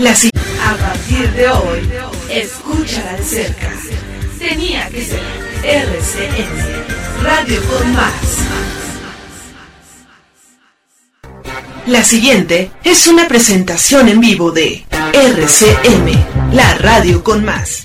La a partir de hoy, escúchala de cerca. Tenía que ser RCN, Radio con Más. La siguiente es una presentación en vivo de RCM, la radio con más.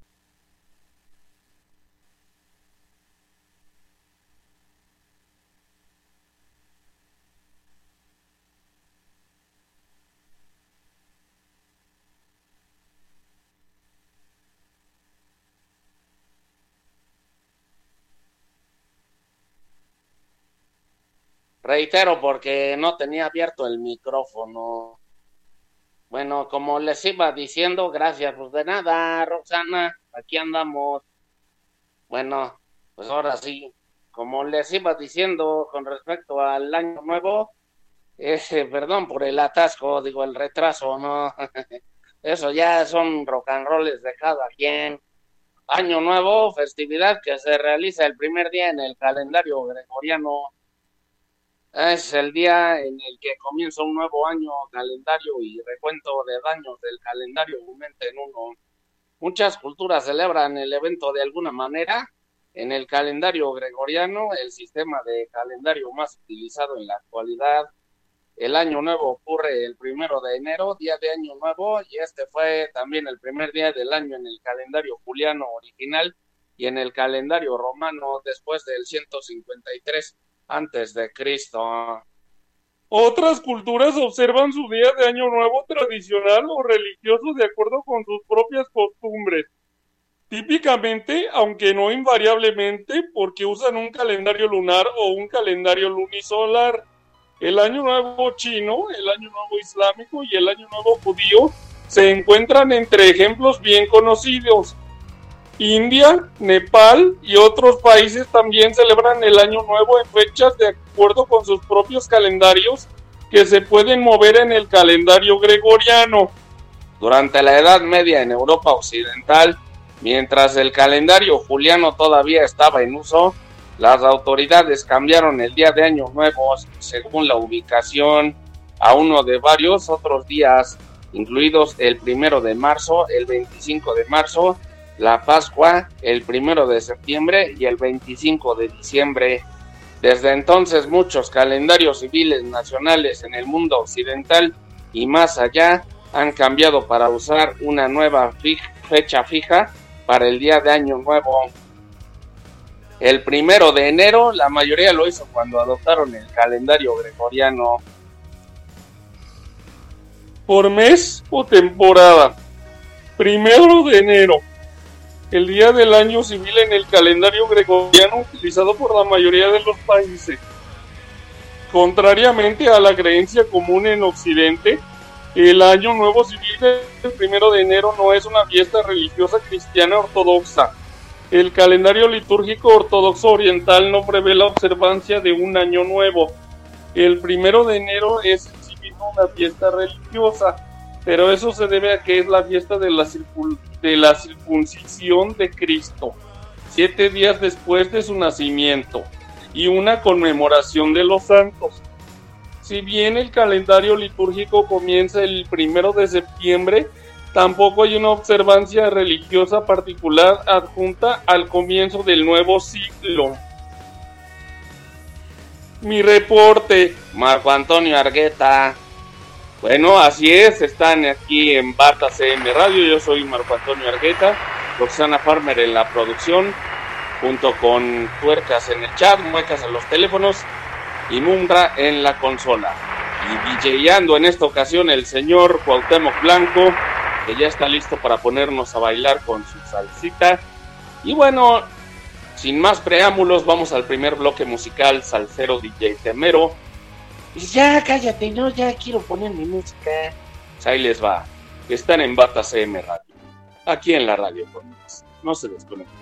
Reitero porque no tenía abierto el micrófono. Bueno, como les iba diciendo, gracias, pues de nada, Roxana, aquí andamos. Bueno, pues ahora sí, como les iba diciendo con respecto al año nuevo, ese, perdón por el atasco, digo el retraso, ¿no? Eso ya son rock and rolls de cada quien. Año nuevo, festividad que se realiza el primer día en el calendario gregoriano es el día en el que comienza un nuevo año calendario y recuento de daños del calendario aumenta en uno. Muchas culturas celebran el evento de alguna manera. En el calendario gregoriano, el sistema de calendario más utilizado en la actualidad, el año nuevo ocurre el primero de enero, día de año nuevo, y este fue también el primer día del año en el calendario juliano original y en el calendario romano después del 153 antes de Cristo. Otras culturas observan su día de Año Nuevo tradicional o religioso de acuerdo con sus propias costumbres. Típicamente, aunque no invariablemente, porque usan un calendario lunar o un calendario lunisolar. El Año Nuevo chino, el Año Nuevo islámico y el Año Nuevo judío se encuentran entre ejemplos bien conocidos. India, Nepal y otros países también celebran el Año Nuevo en fechas de acuerdo con sus propios calendarios que se pueden mover en el calendario gregoriano. Durante la Edad Media en Europa Occidental, mientras el calendario juliano todavía estaba en uso, las autoridades cambiaron el día de Año Nuevo según la ubicación a uno de varios otros días, incluidos el primero de marzo, el 25 de marzo la Pascua el primero de septiembre y el 25 de diciembre. Desde entonces muchos calendarios civiles nacionales en el mundo occidental y más allá han cambiado para usar una nueva fecha fija para el día de Año Nuevo. El primero de enero la mayoría lo hizo cuando adoptaron el calendario gregoriano. Por mes o temporada. Primero de enero el día del año civil en el calendario gregoriano utilizado por la mayoría de los países. Contrariamente a la creencia común en Occidente, el año nuevo civil del primero de enero no es una fiesta religiosa cristiana ortodoxa. El calendario litúrgico ortodoxo oriental no prevé la observancia de un año nuevo. El primero de enero es en sí mismo una fiesta religiosa, pero eso se debe a que es la fiesta de la circunstancia de la circuncisión de Cristo, siete días después de su nacimiento, y una conmemoración de los santos. Si bien el calendario litúrgico comienza el primero de septiembre, tampoco hay una observancia religiosa particular adjunta al comienzo del nuevo siglo. Mi reporte, Marco Antonio Argueta. Bueno, así es, están aquí en Bata CM Radio, yo soy Marco Antonio Argueta, Roxana Farmer en la producción, junto con Tuercas en el chat, Muecas en los teléfonos y Mumbra en la consola. Y DJando en esta ocasión el señor Cuauhtémoc Blanco, que ya está listo para ponernos a bailar con su salsita. Y bueno, sin más preámbulos, vamos al primer bloque musical, Salcero DJ Temero ya, cállate, no, ya quiero poner mi música. Pues ahí les va. están en Bata CM Radio, aquí en la radio No se desconecten.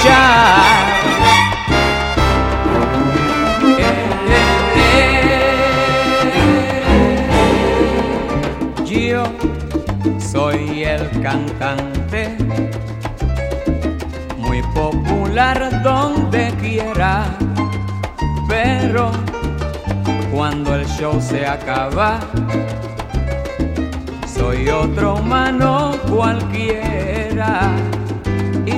Yo soy el cantante, muy popular donde quiera, pero cuando el show se acaba, soy otro humano cualquiera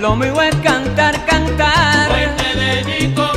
Lo mío cantar, cantar. Dedico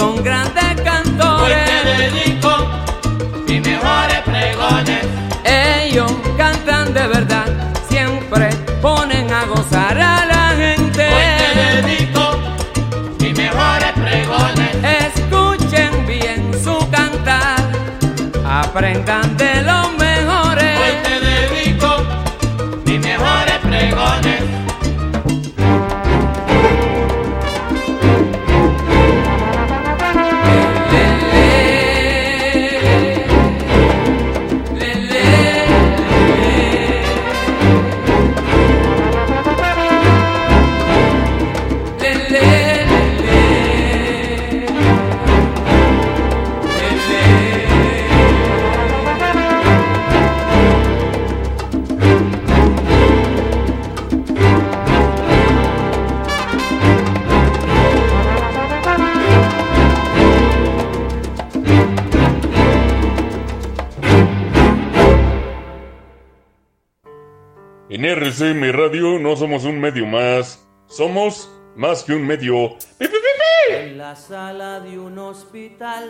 son grandes cantores. Hoy te dedico mis mejores pregones. Ellos cantan de verdad, siempre ponen a gozar a la gente. Hoy te dedico mis mejores pregones. Escuchen bien su cantar, aprendan de lo más que un medio. En la sala de un hospital.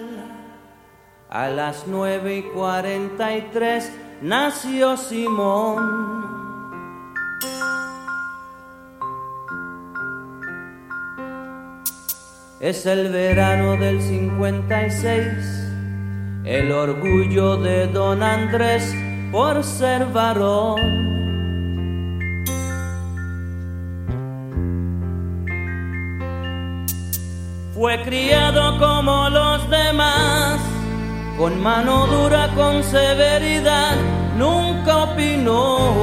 A las 9 y 43 nació Simón. Es el verano del 56, el orgullo de don Andrés por ser varón. Fue criado como los demás, con mano dura, con severidad, nunca opinó.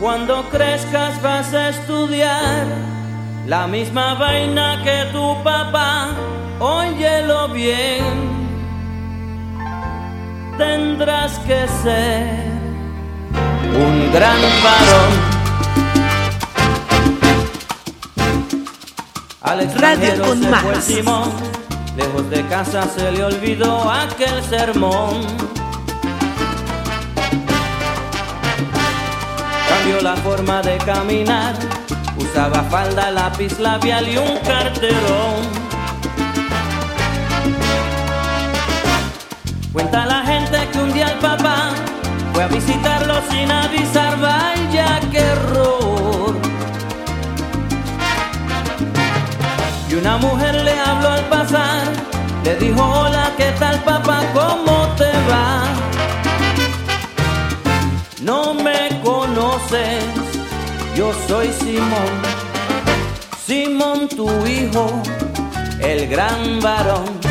Cuando crezcas vas a estudiar la misma vaina que tu papá, óyelo bien, tendrás que ser un gran varón. Al Radio con más. Fue Simón, lejos de casa se le olvidó aquel sermón. Cambió la forma de caminar, usaba falda, lápiz labial y un carterón. Cuenta la gente que un día el papá fue a visitarlo sin avisar, vaya que error. Y una mujer le habló al pasar, le dijo, hola, ¿qué tal papá? ¿Cómo te va? No me conoces, yo soy Simón, Simón tu hijo, el gran varón.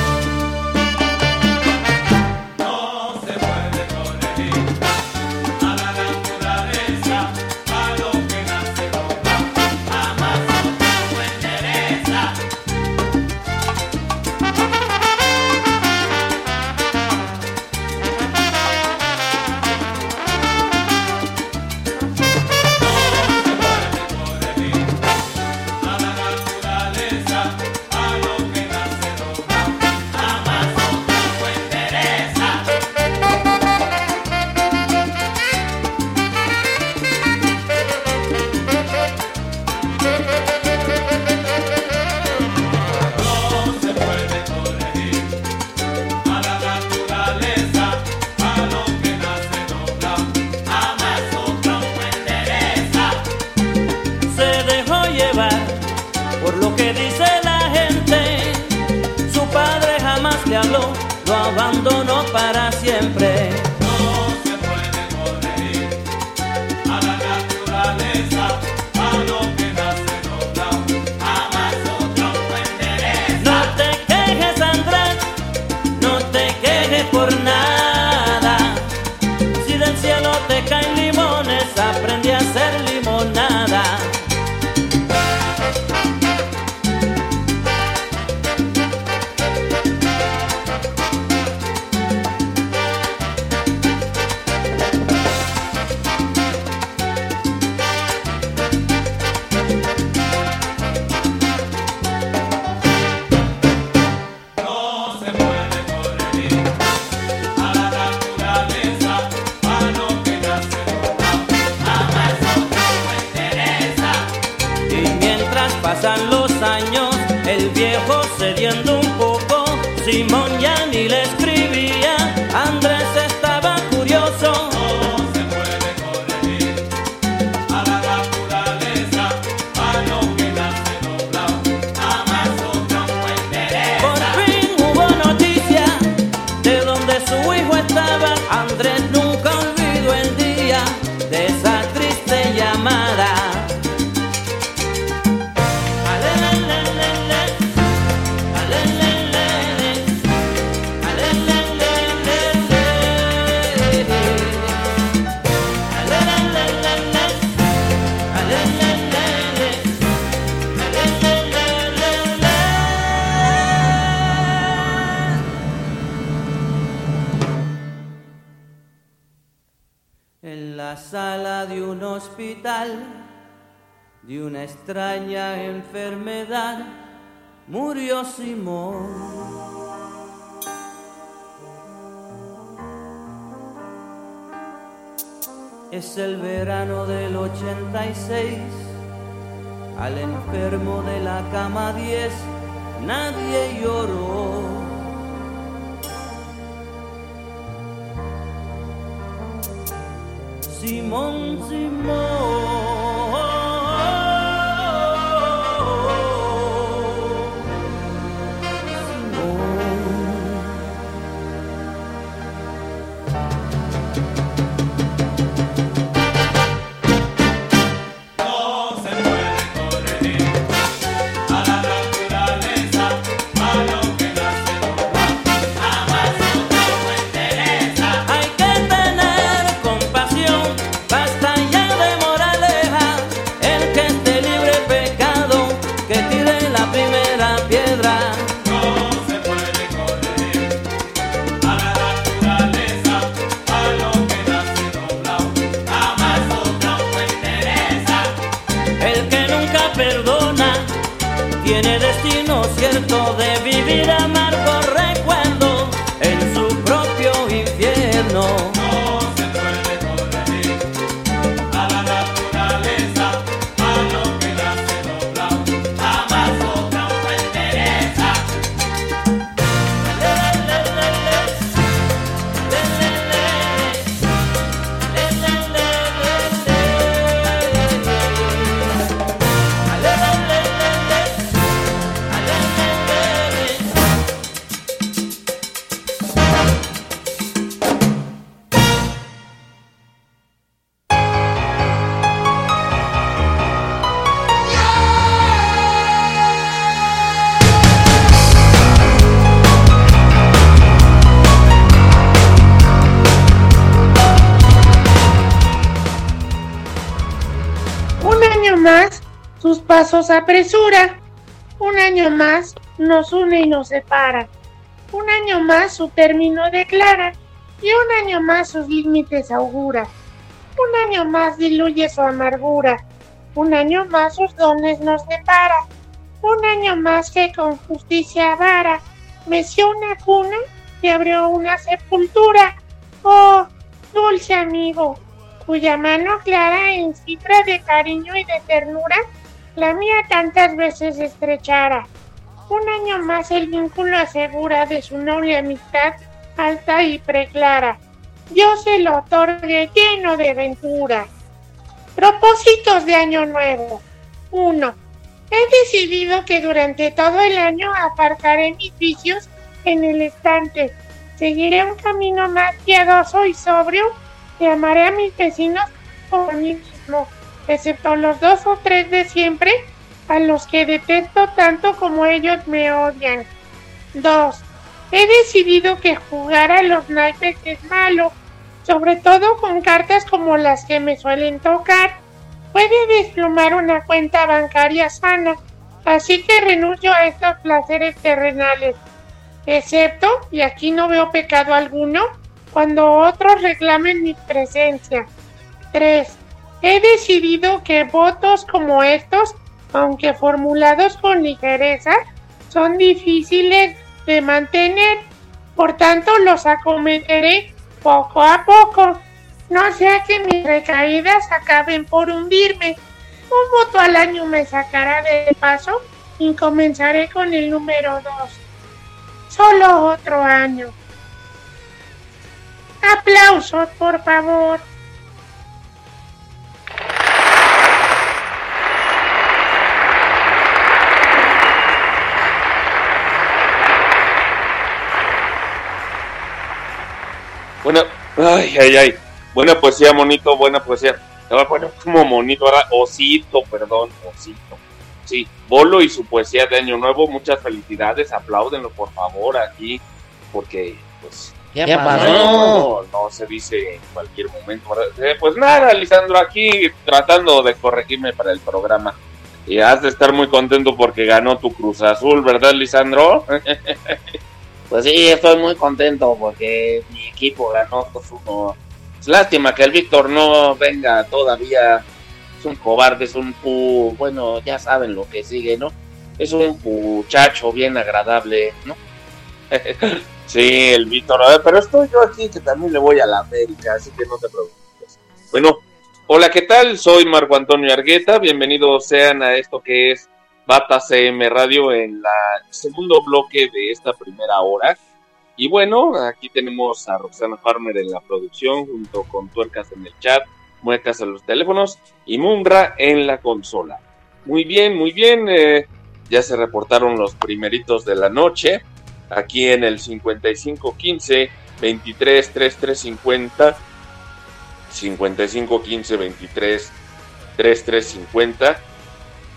Simón, Simón. Apresura. Un año más, nos une y nos separa. Un año más, su término declara. Y un año más, sus límites augura. Un año más, diluye su amargura. Un año más, sus dones nos depara. Un año más que con justicia vara meció una cuna y abrió una sepultura. Oh, dulce amigo, cuya mano clara en cifra de cariño y de ternura la mía tantas veces estrechara. Un año más el vínculo asegura de su noble amistad alta y preclara. Dios se lo otorgue lleno de ventura. Propósitos de Año Nuevo. 1. He decidido que durante todo el año aparcaré mis vicios en el estante. Seguiré un camino más piadoso y sobrio y amaré a mis vecinos por mí mismo, excepto los dos o tres de siempre a los que detesto tanto como ellos me odian. 2. He decidido que jugar a los naipes es malo, sobre todo con cartas como las que me suelen tocar. Puede desplumar una cuenta bancaria sana, así que renuncio a estos placeres terrenales excepto, y aquí no veo pecado alguno, cuando otros reclamen mi presencia. 3. He decidido que votos como estos, aunque formulados con ligereza, son difíciles de mantener, por tanto los acometeré poco a poco, no sea que mis recaídas acaben por hundirme. Un voto al año me sacará de paso y comenzaré con el número 2 solo otro año. Aplausos, por favor. Buena, ay, ay, ay. Buena poesía, monito, buena poesía. Bueno, como monito, ahora osito, perdón, osito. Sí, Bolo y su poesía de Año Nuevo, muchas felicidades, apláudenlo por favor aquí, porque pues ¿Qué pasó? No, se dice en cualquier momento. Eh, pues nada, Lisandro, aquí tratando de corregirme para el programa. Y has de estar muy contento porque ganó tu Cruz Azul, ¿verdad, Lisandro? pues sí, estoy muy contento porque mi equipo ganó 2-1. Es lástima que el Víctor no venga todavía es un cobarde, es un bueno, ya saben lo que sigue, ¿no? Es un muchacho bien agradable, ¿no? sí, el Víctor, pero estoy yo aquí que también le voy a la América, así que no te preocupes. Bueno, hola, ¿qué tal? Soy Marco Antonio Argueta, bienvenidos sean a esto que es Bata CM Radio en la segundo bloque de esta primera hora. Y bueno, aquí tenemos a Roxana Farmer en la producción junto con Tuercas en el chat muecas a los teléfonos y Munra en la consola. Muy bien, muy bien. Eh, ya se reportaron los primeritos de la noche. Aquí en el 5515 23 3350 5515 23 3350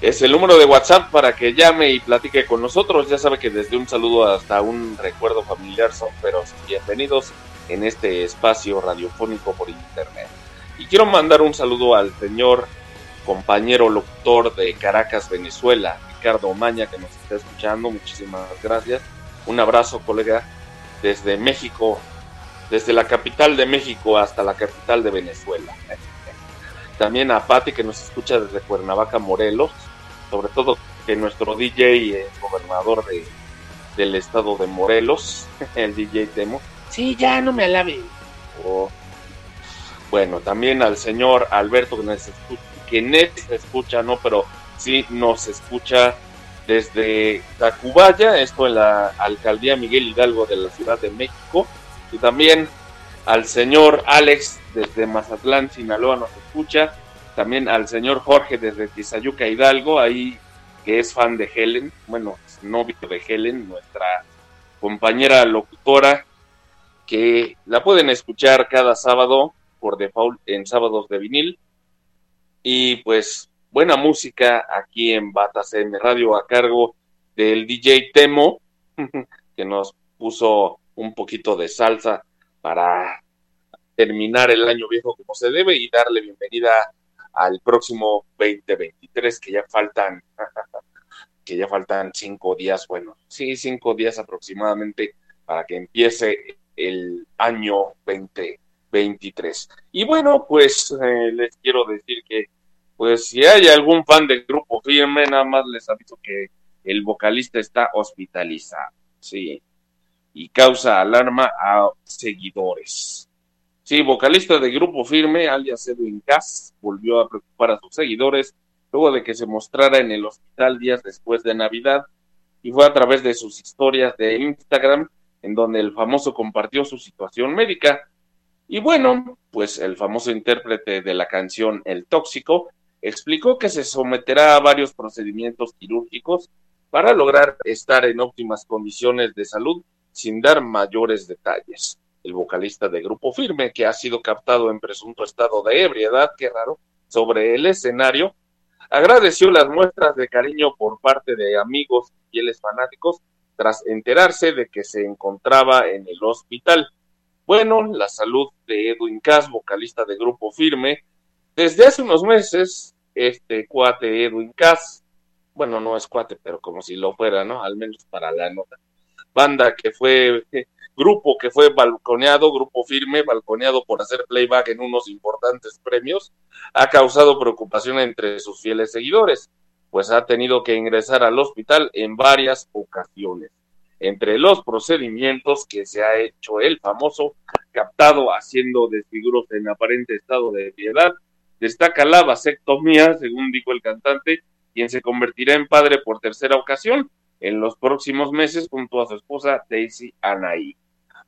es el número de WhatsApp para que llame y platique con nosotros. Ya sabe que desde un saludo hasta un recuerdo familiar son pero bienvenidos en este espacio radiofónico por internet. Y quiero mandar un saludo al señor compañero locutor de Caracas, Venezuela, Ricardo Maña, que nos está escuchando. Muchísimas gracias. Un abrazo, colega, desde México, desde la capital de México hasta la capital de Venezuela. También a Patti, que nos escucha desde Cuernavaca, Morelos. Sobre todo que nuestro DJ es gobernador de, del estado de Morelos, el DJ Temo. Sí, ya no me alabe. Oh, bueno, también al señor Alberto que nos escucha, que escucha, no, pero sí nos escucha desde Tacubaya, esto en la alcaldía Miguel Hidalgo de la Ciudad de México, y también al señor Alex desde Mazatlán, Sinaloa nos escucha, también al señor Jorge desde Tizayuca Hidalgo, ahí que es fan de Helen, bueno, novio de Helen, nuestra compañera locutora, que la pueden escuchar cada sábado por default en sábados de vinil. Y pues buena música aquí en Batas CM Radio a cargo del DJ Temo, que nos puso un poquito de salsa para terminar el año viejo como se debe y darle bienvenida al próximo 2023, que ya faltan, que ya faltan cinco días, bueno, sí, cinco días aproximadamente para que empiece el año 2023. Y bueno, pues eh, les quiero decir que, pues si hay algún fan del grupo firme, nada más les aviso que el vocalista está hospitalizado, sí, y causa alarma a seguidores. Sí, vocalista de Grupo Firme, alias Edwin Cass, volvió a preocupar a sus seguidores luego de que se mostrara en el hospital días después de Navidad y fue a través de sus historias de Instagram en donde el famoso compartió su situación médica. Y bueno, pues el famoso intérprete de la canción El Tóxico explicó que se someterá a varios procedimientos quirúrgicos para lograr estar en óptimas condiciones de salud sin dar mayores detalles el vocalista de Grupo Firme, que ha sido captado en presunto estado de ebriedad, qué raro, sobre el escenario, agradeció las muestras de cariño por parte de amigos y fieles fanáticos tras enterarse de que se encontraba en el hospital. Bueno, la salud de Edwin Cass, vocalista de Grupo Firme, desde hace unos meses, este cuate Edwin Cass, bueno, no es cuate, pero como si lo fuera, ¿no? Al menos para la nota. Banda que fue grupo que fue balconeado, grupo firme, balconeado por hacer playback en unos importantes premios, ha causado preocupación entre sus fieles seguidores, pues ha tenido que ingresar al hospital en varias ocasiones. Entre los procedimientos que se ha hecho el famoso captado haciendo desfiguros en aparente estado de piedad, destaca la vasectomía, según dijo el cantante, quien se convertirá en padre por tercera ocasión en los próximos meses junto a su esposa Daisy Anaí.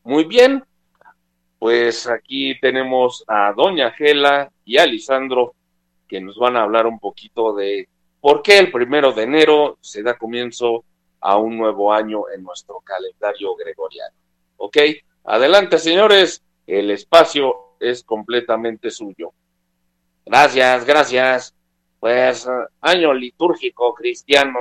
Muy bien, pues aquí tenemos a Doña Gela y a Lisandro que nos van a hablar un poquito de por qué el primero de enero se da comienzo a un nuevo año en nuestro calendario gregoriano. ¿Ok? Adelante, señores, el espacio es completamente suyo. Gracias, gracias. Pues año litúrgico cristiano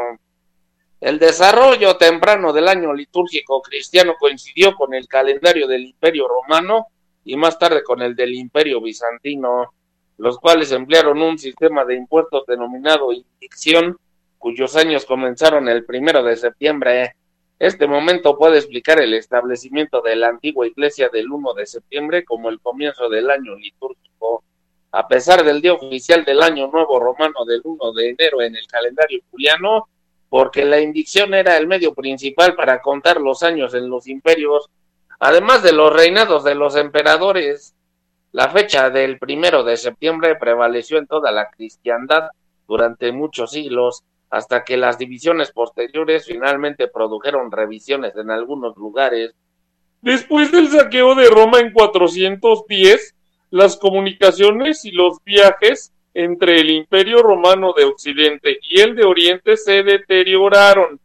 el desarrollo temprano del año litúrgico cristiano coincidió con el calendario del Imperio Romano y más tarde con el del Imperio Bizantino, los cuales emplearon un sistema de impuestos denominado indicción, cuyos años comenzaron el primero de septiembre. Este momento puede explicar el establecimiento de la antigua iglesia del 1 de septiembre como el comienzo del año litúrgico. A pesar del día oficial del año nuevo romano del 1 de enero en el calendario juliano, porque la indicción era el medio principal para contar los años en los imperios, además de los reinados de los emperadores. La fecha del primero de septiembre prevaleció en toda la cristiandad durante muchos siglos, hasta que las divisiones posteriores finalmente produjeron revisiones en algunos lugares. Después del saqueo de Roma en 410, las comunicaciones y los viajes entre el Imperio Romano de Occidente y el de Oriente se deterioraron.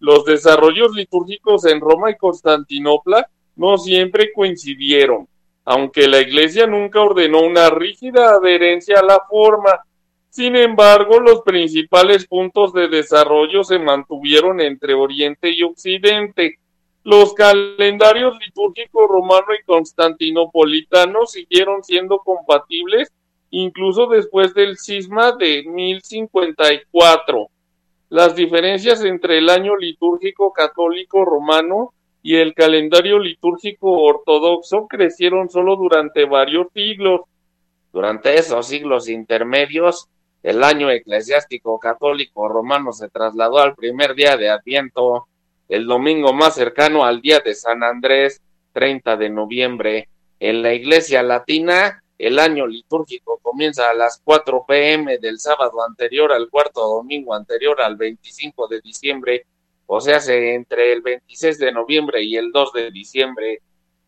Los desarrollos litúrgicos en Roma y Constantinopla no siempre coincidieron, aunque la Iglesia nunca ordenó una rígida adherencia a la forma. Sin embargo, los principales puntos de desarrollo se mantuvieron entre Oriente y Occidente. Los calendarios litúrgicos romano y constantinopolitano siguieron siendo compatibles incluso después del cisma de 1054. Las diferencias entre el año litúrgico católico romano y el calendario litúrgico ortodoxo crecieron solo durante varios siglos. Durante esos siglos intermedios, el año eclesiástico católico romano se trasladó al primer día de Adviento, el domingo más cercano al día de San Andrés, 30 de noviembre. En la iglesia latina, el año litúrgico comienza a las 4 pm del sábado anterior al cuarto domingo anterior al 25 de diciembre, o sea, entre el 26 de noviembre y el 2 de diciembre.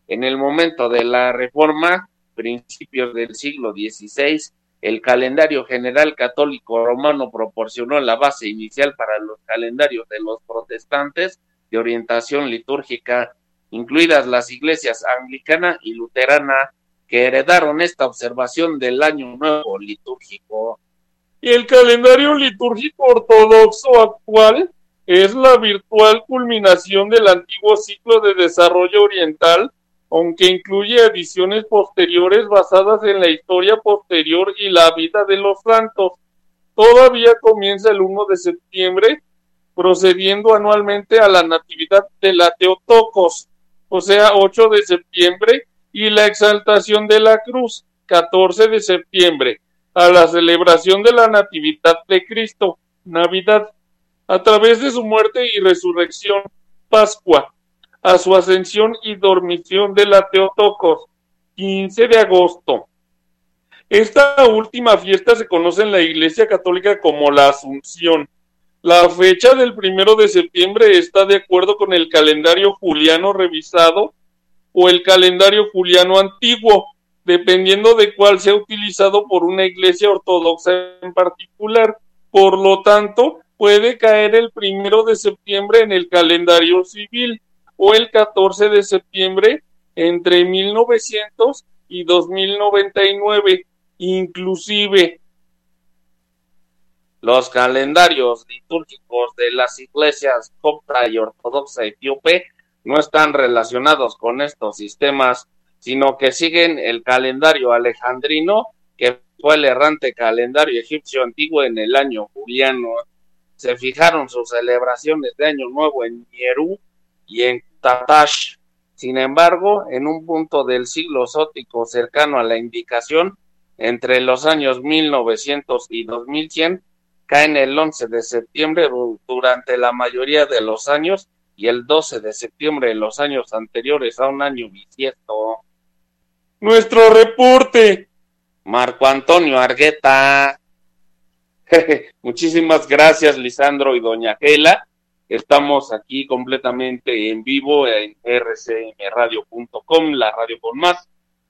En el momento de la reforma, principios del siglo XVI, el calendario general católico romano proporcionó la base inicial para los calendarios de los protestantes de orientación litúrgica, incluidas las iglesias anglicana y luterana, que heredaron esta observación del año nuevo litúrgico. Y el calendario litúrgico ortodoxo actual es la virtual culminación del antiguo ciclo de desarrollo oriental aunque incluye ediciones posteriores basadas en la historia posterior y la vida de los santos. Todavía comienza el 1 de septiembre, procediendo anualmente a la Natividad de la Teotocos, o sea, 8 de septiembre, y la Exaltación de la Cruz, 14 de septiembre, a la celebración de la Natividad de Cristo, Navidad, a través de su muerte y resurrección, Pascua, a su ascensión y dormición de la Teotocos, 15 de agosto. Esta última fiesta se conoce en la Iglesia Católica como la Asunción. La fecha del primero de septiembre está de acuerdo con el calendario juliano revisado o el calendario juliano antiguo, dependiendo de cuál sea utilizado por una iglesia ortodoxa en particular. Por lo tanto, puede caer el primero de septiembre en el calendario civil o el 14 de septiembre entre 1900 y 2099, inclusive. Los calendarios litúrgicos de las iglesias copta y ortodoxa etíope no están relacionados con estos sistemas, sino que siguen el calendario alejandrino, que fue el errante calendario egipcio antiguo en el año juliano. Se fijaron sus celebraciones de Año Nuevo en Mierú y en Tatash. Sin embargo, en un punto del siglo sótico cercano a la indicación, entre los años 1900 y 2100, caen el 11 de septiembre durante la mayoría de los años y el 12 de septiembre en los años anteriores a un año bisiesto. Nuestro reporte. Marco Antonio Argueta. Muchísimas gracias, Lisandro y Doña Gela. Estamos aquí completamente en vivo en rcmradio.com, la radio con más.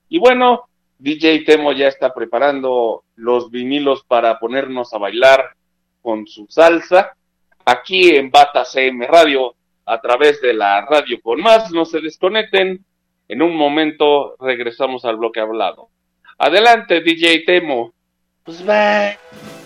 Y bueno, DJ Temo ya está preparando los vinilos para ponernos a bailar con su salsa. Aquí en Bata CM Radio, a través de la radio con más, no se desconecten. En un momento regresamos al bloque hablado. Adelante, DJ Temo. Pues bye.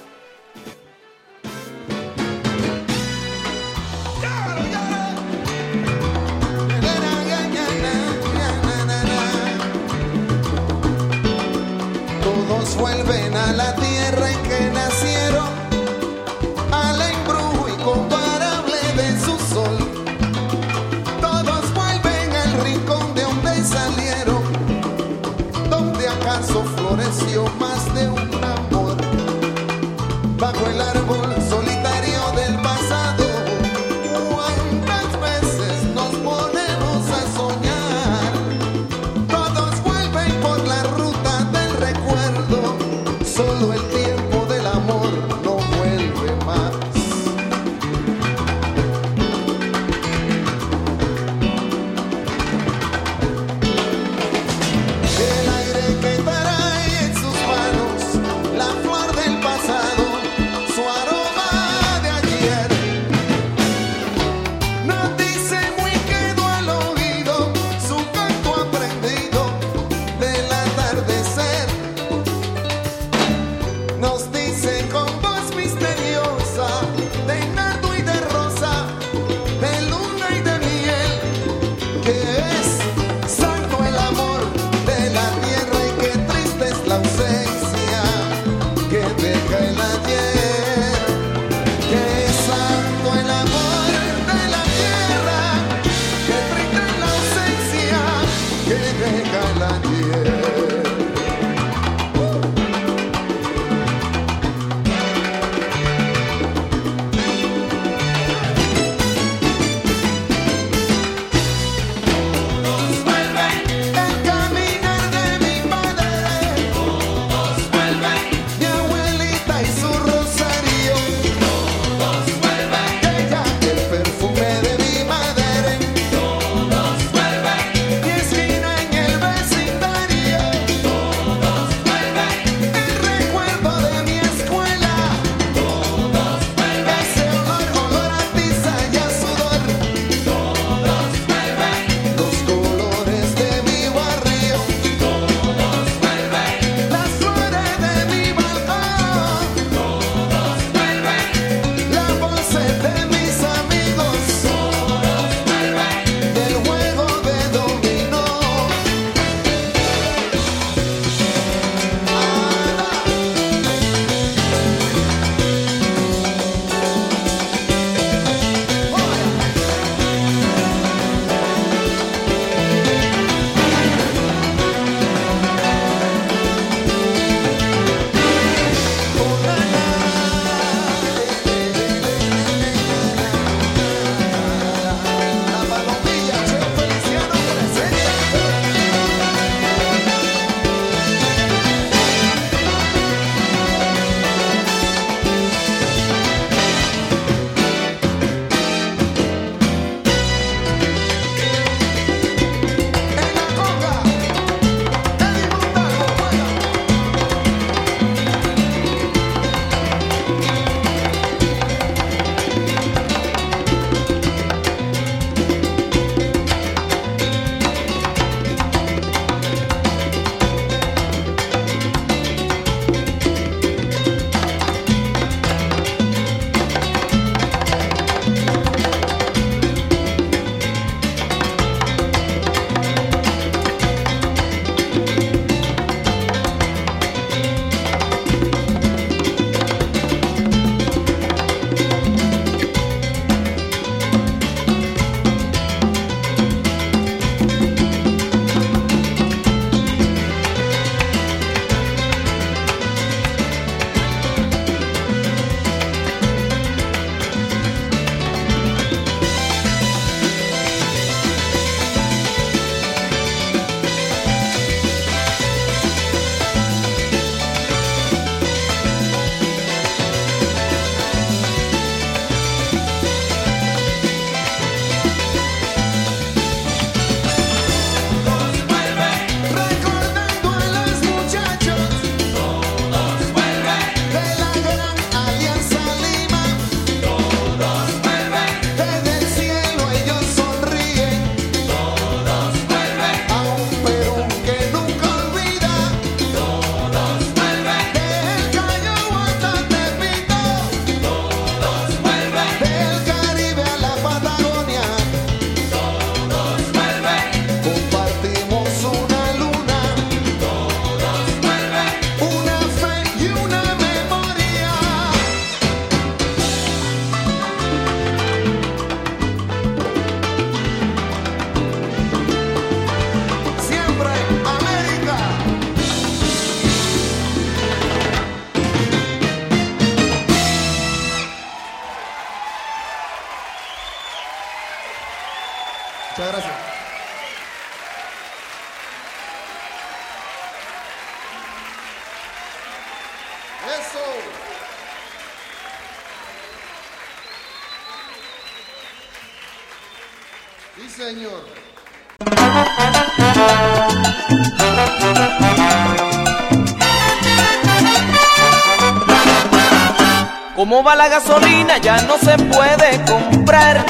¿Cómo va la gasolina? Ya no se puede comprar.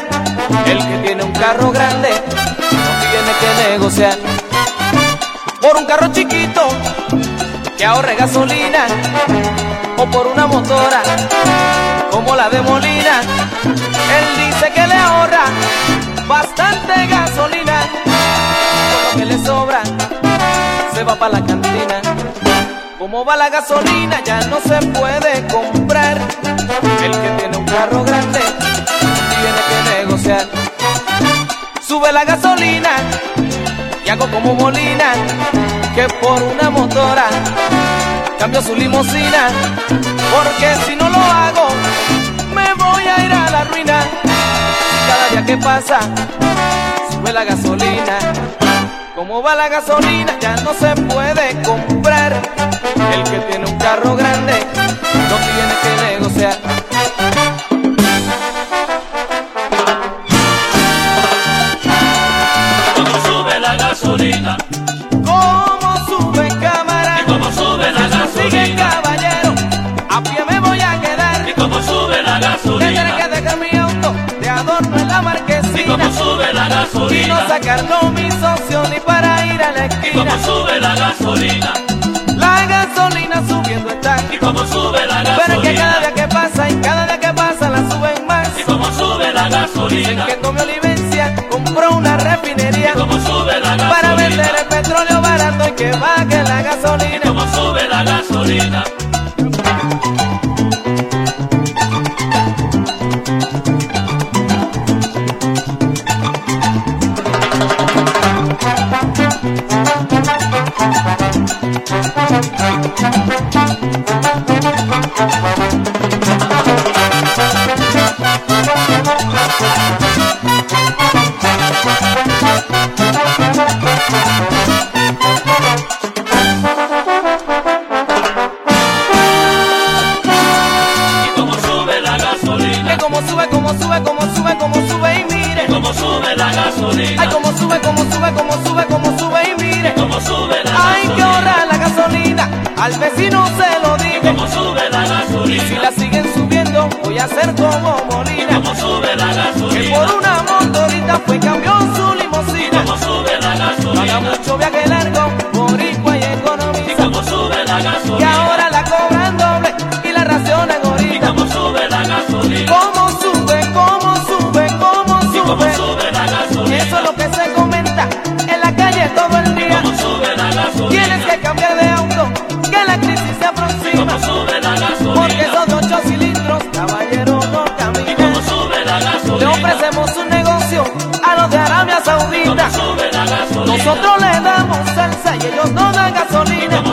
El que tiene un carro grande no tiene que negociar. Por un carro chiquito que ahorre gasolina o por una motora como la de Molina. Él dice que le ahorra bastante gasolina. Con lo que le sobra se va para la cantina. ¿Cómo va la gasolina? Ya no se puede comprar. El que tiene un carro grande tiene que negociar. Sube la gasolina y hago como Molina, que por una motora cambio su limusina. Porque si no lo hago, me voy a ir a la ruina. Cada día que pasa, sube la gasolina. ¿Cómo va la gasolina? Ya no se puede comprar. El que tiene un carro grande no tiene que negociar. Como sube la gasolina, ¿Cómo sube cámara? y como sube la Sigue gasolina, caballero, a pie me voy a quedar. y como sube la Tendré que gasolina, dejar mi auto de adorno en la y marquesina. como sube la Y no gasolina, sacarlo mi socio ni para ir a la y esquina. como sube la gasolina, gasolina subiendo está. y como sube la Pero es que cada gasolina, día que pasa y cada día que pasa la suben más. y como sube la Dicen gasolina, que con mi olivencia compró una refinería y como sube la para vender gasolina, el petróleo barato y que baje la y gasolina. como sube la gasolina. Motorita fue cambió su y limusina. como sube la Paga gasolina, mucho viaje largo, boricua y y economiza. como sube la gasolina, ahora la cobran doble y la racionan y ahorita. como sube la gasolina, ¿Cómo sube, cómo sube, cómo y como sube? sube la Eso gasolina, es lo que se comenta en la calle todo el día. como sube la Tienes gasolina, que cambiar de auto, Nosotros le damos salsa y ellos no dan gasolina.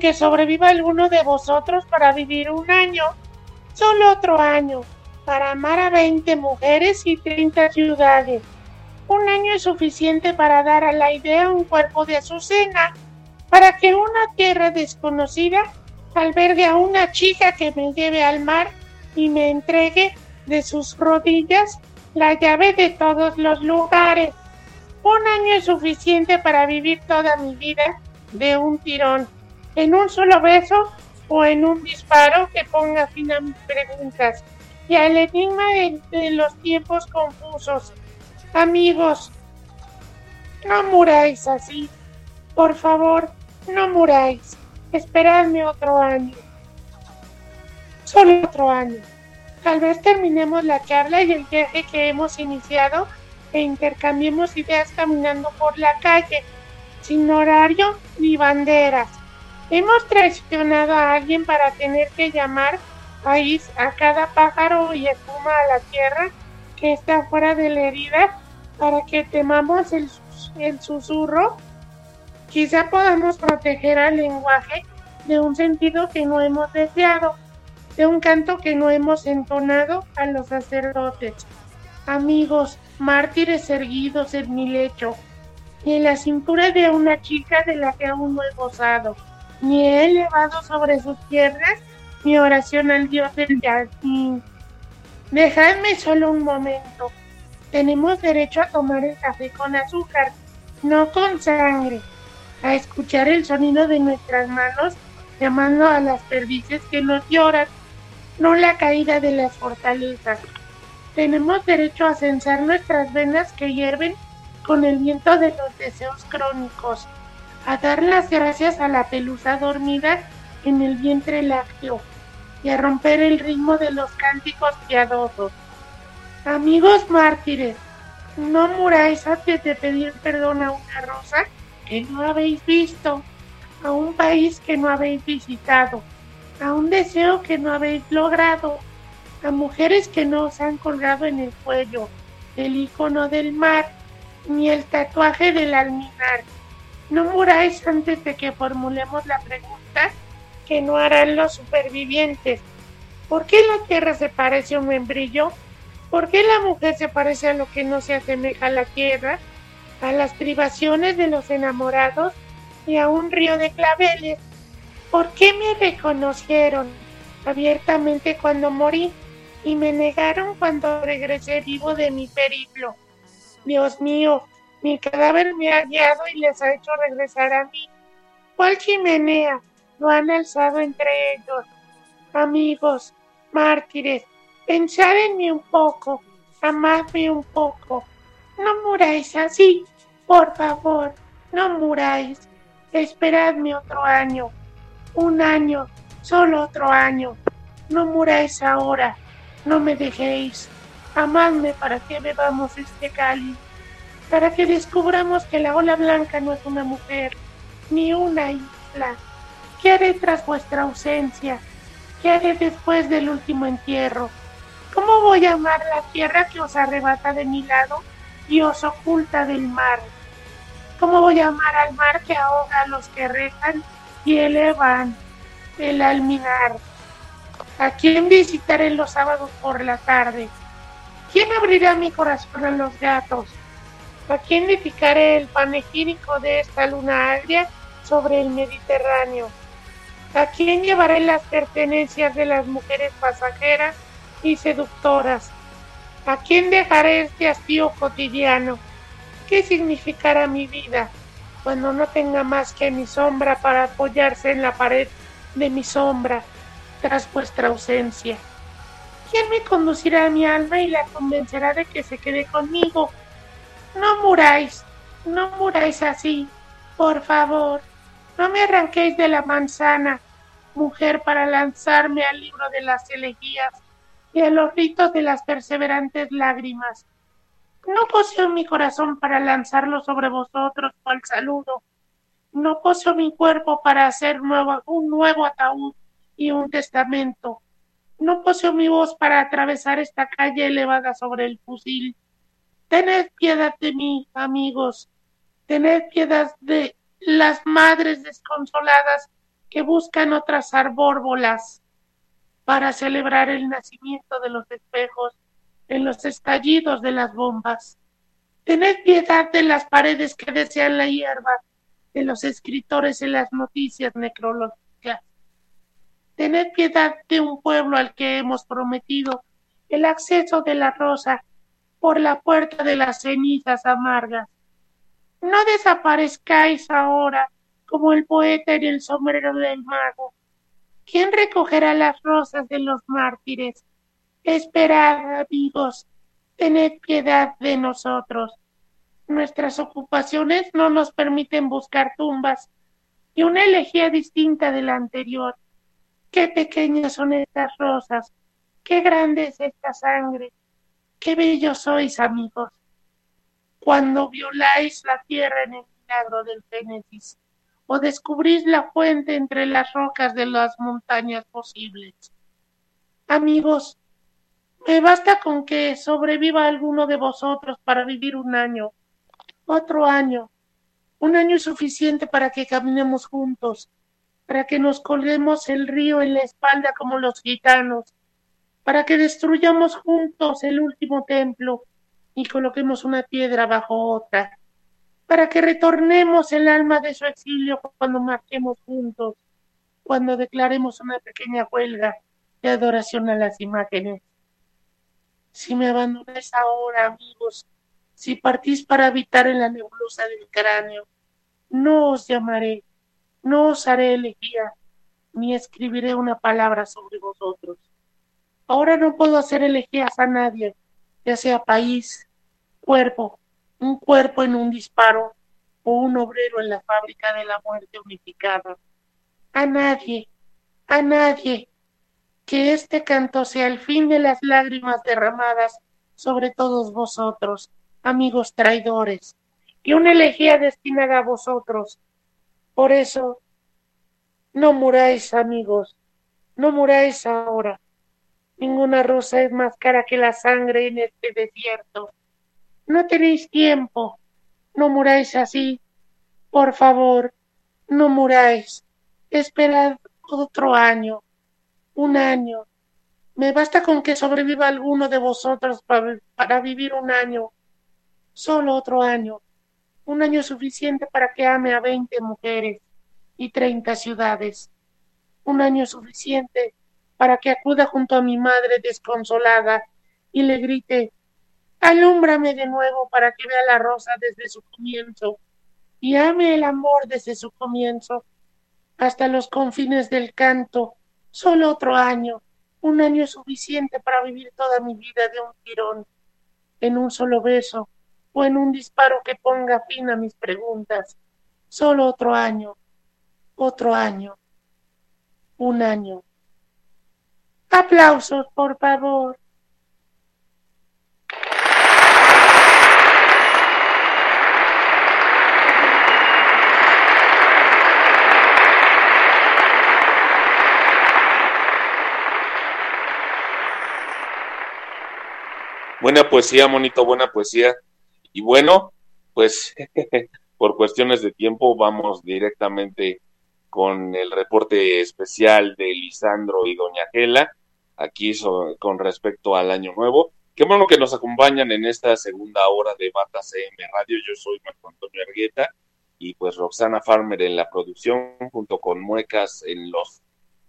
Que sobreviva alguno de vosotros para vivir un año, solo otro año, para amar a 20 mujeres y 30 ciudades. Un año es suficiente para dar a la idea un cuerpo de Azucena, para que una tierra desconocida albergue a una chica que me lleve al mar y me entregue de sus rodillas la llave de todos los lugares. Un año es suficiente para vivir toda mi vida de un tirón en un solo beso o en un disparo que ponga fin a mis preguntas. y al enigma de, de los tiempos confusos. Amigos, no muráis así. Por favor, no muráis. Esperadme otro año. Solo otro año. Tal vez terminemos la charla y el viaje que hemos iniciado e intercambiemos ideas caminando por la calle, sin horario ni banderas. Hemos traicionado a alguien para tener que llamar país a cada pájaro y espuma a la tierra que está fuera de la herida para que temamos el, el susurro. Quizá podamos proteger al lenguaje de un sentido que no hemos deseado, de un canto que no hemos entonado a los sacerdotes. Amigos, mártires erguidos en mi lecho, en la cintura de una chica de la que aún no he gozado, ni he elevado sobre sus piernas mi oración al Dios del jardín. Dejadme solo un momento. Tenemos derecho a tomar el café con azúcar, no con sangre, a escuchar el sonido de nuestras manos llamando a las perdices que nos lloran, no la caída de las fortalezas. Tenemos derecho a censar nuestras venas que hierven con el viento de los deseos crónicos, a dar las gracias a la pelusa dormida en el vientre lácteo y a romper el ritmo de los cánticos piadosos. Amigos mártires, no muráis antes de pedir perdón a una rosa que no habéis visto, a un país que no habéis visitado, a un deseo que no habéis logrado, a mujeres que no os han colgado en el cuello el icono del mar ni el tatuaje del alminar. No muráis antes de que formulemos la pregunta que no harán los supervivientes. ¿Por qué la tierra se parece a un membrillo? ¿Por qué la mujer se parece a lo que no se asemeja a la tierra? A las privaciones de los enamorados y a un río de claveles. ¿Por qué me reconocieron abiertamente cuando morí y me negaron cuando regresé vivo de mi periplo? Dios mío, mi cadáver me ha guiado y les ha hecho regresar a mí. ¿Cuál chimenea? Lo han alzado entre ellos. Amigos, mártires, pensad en mí un poco, amadme un poco. No muráis así, por favor, no muráis. Esperadme otro año, un año, solo otro año. No muráis ahora, no me dejéis. Amadme para que bebamos este cáliz, para que descubramos que la ola blanca no es una mujer, ni una isla. ¿Qué haré tras vuestra ausencia? ¿Qué haré después del último entierro? ¿Cómo voy a amar la tierra que os arrebata de mi lado y os oculta del mar? ¿Cómo voy a amar al mar que ahoga a los que rezan y elevan el alminar? ¿A quién visitaré los sábados por la tarde? ¿Quién abrirá mi corazón a los gatos? ¿A quién dedicaré el panegírico de esta luna agria sobre el Mediterráneo? ¿A quién llevaré las pertenencias de las mujeres pasajeras y seductoras? ¿A quién dejaré este hastío cotidiano? ¿Qué significará mi vida cuando no tenga más que mi sombra para apoyarse en la pared de mi sombra tras vuestra ausencia? ¿Quién me conducirá a mi alma y la convencerá de que se quede conmigo? No muráis, no muráis así, por favor, no me arranquéis de la manzana, mujer, para lanzarme al libro de las elegías y a los ritos de las perseverantes lágrimas. No poseo mi corazón para lanzarlo sobre vosotros cual saludo. No poseo mi cuerpo para hacer nuevo, un nuevo ataúd y un testamento. No poseo mi voz para atravesar esta calle elevada sobre el fusil. Tened piedad de mí, amigos. Tened piedad de las madres desconsoladas que buscan otras arbórbolas para celebrar el nacimiento de los espejos en los estallidos de las bombas. Tened piedad de las paredes que desean la hierba, de los escritores en las noticias necrológicas. Tened piedad de un pueblo al que hemos prometido el acceso de la rosa por la puerta de las cenizas amargas. No desaparezcáis ahora como el poeta en el sombrero del mago. ¿Quién recogerá las rosas de los mártires? Esperad, amigos, tened piedad de nosotros. Nuestras ocupaciones no nos permiten buscar tumbas y una elegía distinta de la anterior. Qué pequeñas son estas rosas, qué grande es esta sangre, qué bellos sois, amigos. Cuando violáis la tierra en el milagro del Génesis, o descubrís la fuente entre las rocas de las montañas posibles. Amigos, me basta con que sobreviva alguno de vosotros para vivir un año, otro año. Un año suficiente para que caminemos juntos, para que nos colguemos el río en la espalda como los gitanos, para que destruyamos juntos el último templo y coloquemos una piedra bajo otra, para que retornemos el alma de su exilio cuando marchemos juntos, cuando declaremos una pequeña huelga de adoración a las imágenes. Si me abandonáis ahora, amigos, si partís para habitar en la nebulosa del cráneo, no os llamaré, no os haré elegía, ni escribiré una palabra sobre vosotros. Ahora no puedo hacer elegías a nadie, ya sea país, cuerpo, un cuerpo en un disparo o un obrero en la fábrica de la muerte unificada. A nadie, a nadie, que este canto sea el fin de las lágrimas derramadas sobre todos vosotros, amigos traidores, y una elegía destinada a vosotros. Por eso, no muráis, amigos, no muráis ahora. Ninguna rosa es más cara que la sangre en este desierto. No tenéis tiempo. No muráis así. Por favor, no muráis. Esperad otro año un año. Me basta con que sobreviva alguno de vosotros para, vivir un año, solo otro año, un año suficiente para que ame a veinte mujeres y treinta ciudades, un año suficiente para que acuda junto a mi madre desconsolada y le grite Alúmbrame de nuevo para que vea la rosa desde su comienzo y ame el amor desde su comienzo hasta los confines del canto. Solo otro año, un año suficiente para vivir toda mi vida de un tirón, en un solo beso o en un disparo que ponga fin a mis preguntas. Solo otro año, otro año, un año. Aplausos, por favor. Buena poesía, monito, buena poesía. Y bueno, pues por cuestiones de tiempo vamos directamente con el reporte especial de Lisandro y Doña Gela, aquí con respecto al Año Nuevo. Qué bueno que nos acompañan en esta segunda hora de Bata CM Radio. Yo soy Marco Antonio Argueta y pues Roxana Farmer en la producción, junto con Muecas en los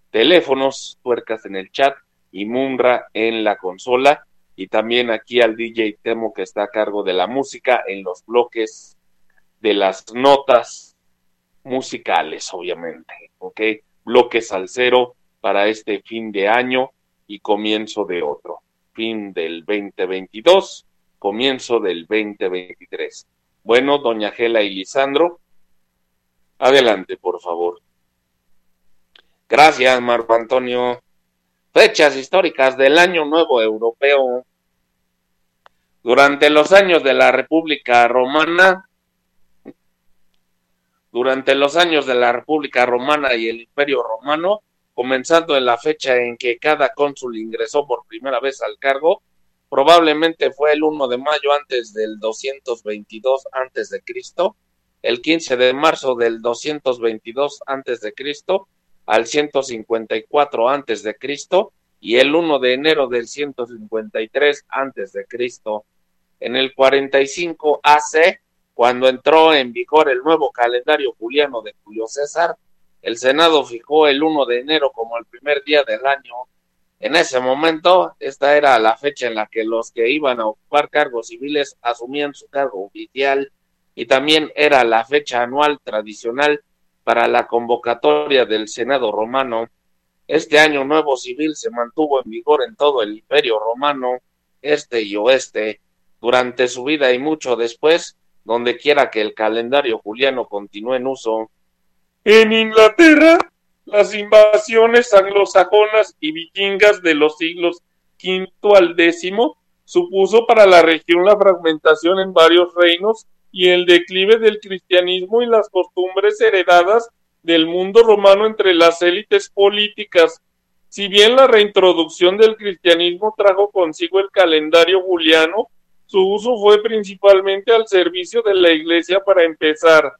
teléfonos, Tuercas en el chat y Munra en la consola y también aquí al DJ Temo que está a cargo de la música en los bloques de las notas musicales, obviamente, ¿ok? Bloques al cero para este fin de año y comienzo de otro. Fin del 2022, comienzo del 2023. Bueno, doña Gela y Lisandro, adelante, por favor. Gracias, Marco Antonio. Fechas históricas del Año Nuevo Europeo. Durante los años de la República Romana, durante los años de la República Romana y el Imperio Romano, comenzando en la fecha en que cada cónsul ingresó por primera vez al cargo, probablemente fue el 1 de mayo antes del 222 antes de Cristo, el 15 de marzo del 222 antes de Cristo, al 154 antes de Cristo y el 1 de enero del 153 antes de Cristo. En el 45 AC, cuando entró en vigor el nuevo calendario juliano de Julio César, el Senado fijó el 1 de enero como el primer día del año. En ese momento, esta era la fecha en la que los que iban a ocupar cargos civiles asumían su cargo oficial y también era la fecha anual tradicional para la convocatoria del Senado romano. Este año nuevo civil se mantuvo en vigor en todo el imperio romano, este y oeste, durante su vida y mucho después, donde quiera que el calendario juliano continúe en uso. En Inglaterra, las invasiones anglosajonas y vikingas de los siglos V al X supuso para la región la fragmentación en varios reinos y el declive del cristianismo y las costumbres heredadas del mundo romano entre las élites políticas. Si bien la reintroducción del cristianismo trajo consigo el calendario juliano, su uso fue principalmente al servicio de la Iglesia para empezar.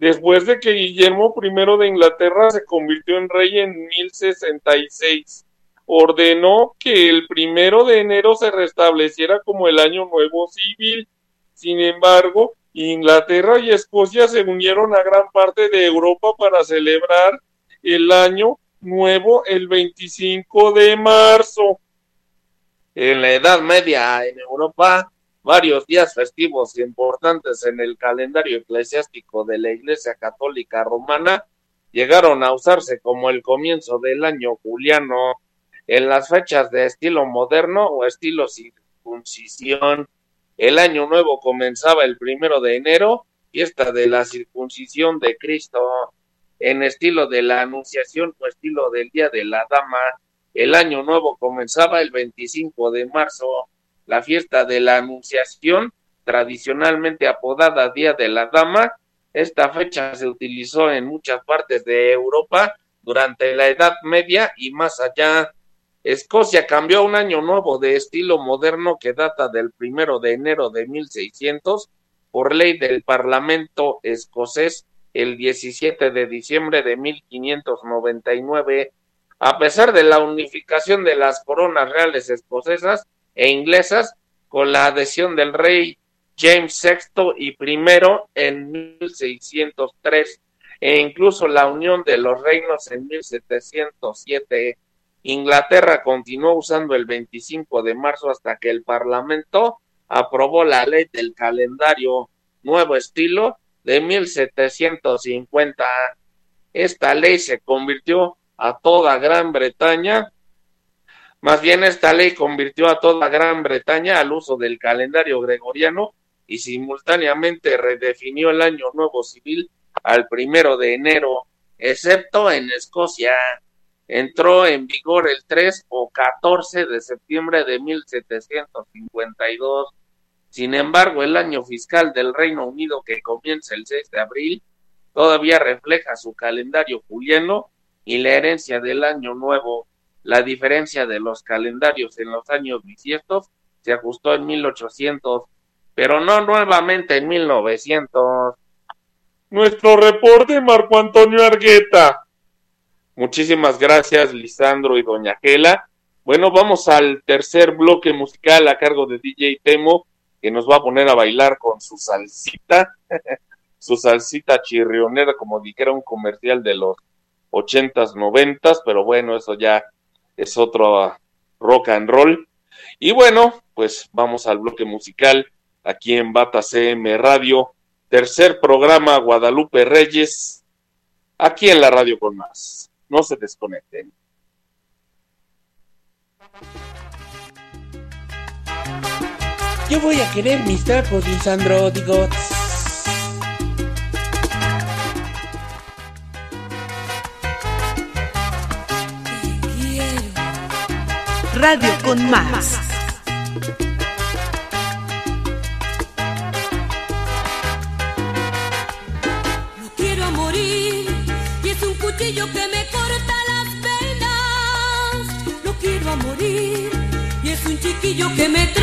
Después de que Guillermo I de Inglaterra se convirtió en rey en 1066, ordenó que el primero de enero se restableciera como el año nuevo civil. Sin embargo, Inglaterra y Escocia se unieron a gran parte de Europa para celebrar el año nuevo el 25 de marzo. En la Edad Media en Europa, varios días festivos importantes en el calendario eclesiástico de la Iglesia Católica Romana llegaron a usarse como el comienzo del año juliano en las fechas de estilo moderno o estilo circuncisión el año nuevo comenzaba el primero de enero, fiesta de la circuncisión de Cristo, en estilo de la Anunciación o estilo del Día de la Dama. El año nuevo comenzaba el 25 de marzo, la fiesta de la Anunciación, tradicionalmente apodada Día de la Dama. Esta fecha se utilizó en muchas partes de Europa durante la Edad Media y más allá Escocia cambió a un año nuevo de estilo moderno que data del primero de enero de 1600 por ley del Parlamento escocés el 17 de diciembre de 1599. A pesar de la unificación de las coronas reales escocesas e inglesas con la adhesión del rey James VI y I en 1603 e incluso la unión de los reinos en 1707 Inglaterra continuó usando el 25 de marzo hasta que el Parlamento aprobó la ley del calendario. Nuevo estilo de 1750. Esta ley se convirtió a toda Gran Bretaña, más bien esta ley convirtió a toda Gran Bretaña al uso del calendario gregoriano y simultáneamente redefinió el año nuevo civil al primero de enero, excepto en Escocia entró en vigor el 3 o 14 de septiembre de 1752. Sin embargo, el año fiscal del Reino Unido, que comienza el 6 de abril, todavía refleja su calendario juliano y la herencia del año nuevo. La diferencia de los calendarios en los años bisiestos se ajustó en 1800, pero no nuevamente en 1900. Nuestro reporte, Marco Antonio Argueta. Muchísimas gracias, Lisandro y Doña Gela. Bueno, vamos al tercer bloque musical a cargo de DJ Temo, que nos va a poner a bailar con su salsita, su salsita chirrionera, como dijera un comercial de los ochentas, noventas, pero bueno, eso ya es otro rock and roll. Y bueno, pues vamos al bloque musical aquí en Bata CM Radio, tercer programa Guadalupe Reyes, aquí en la radio con más no se desconecten. Yo voy a querer mis trapos, Lisandro, digo. Radio con más. Un chiquillo que me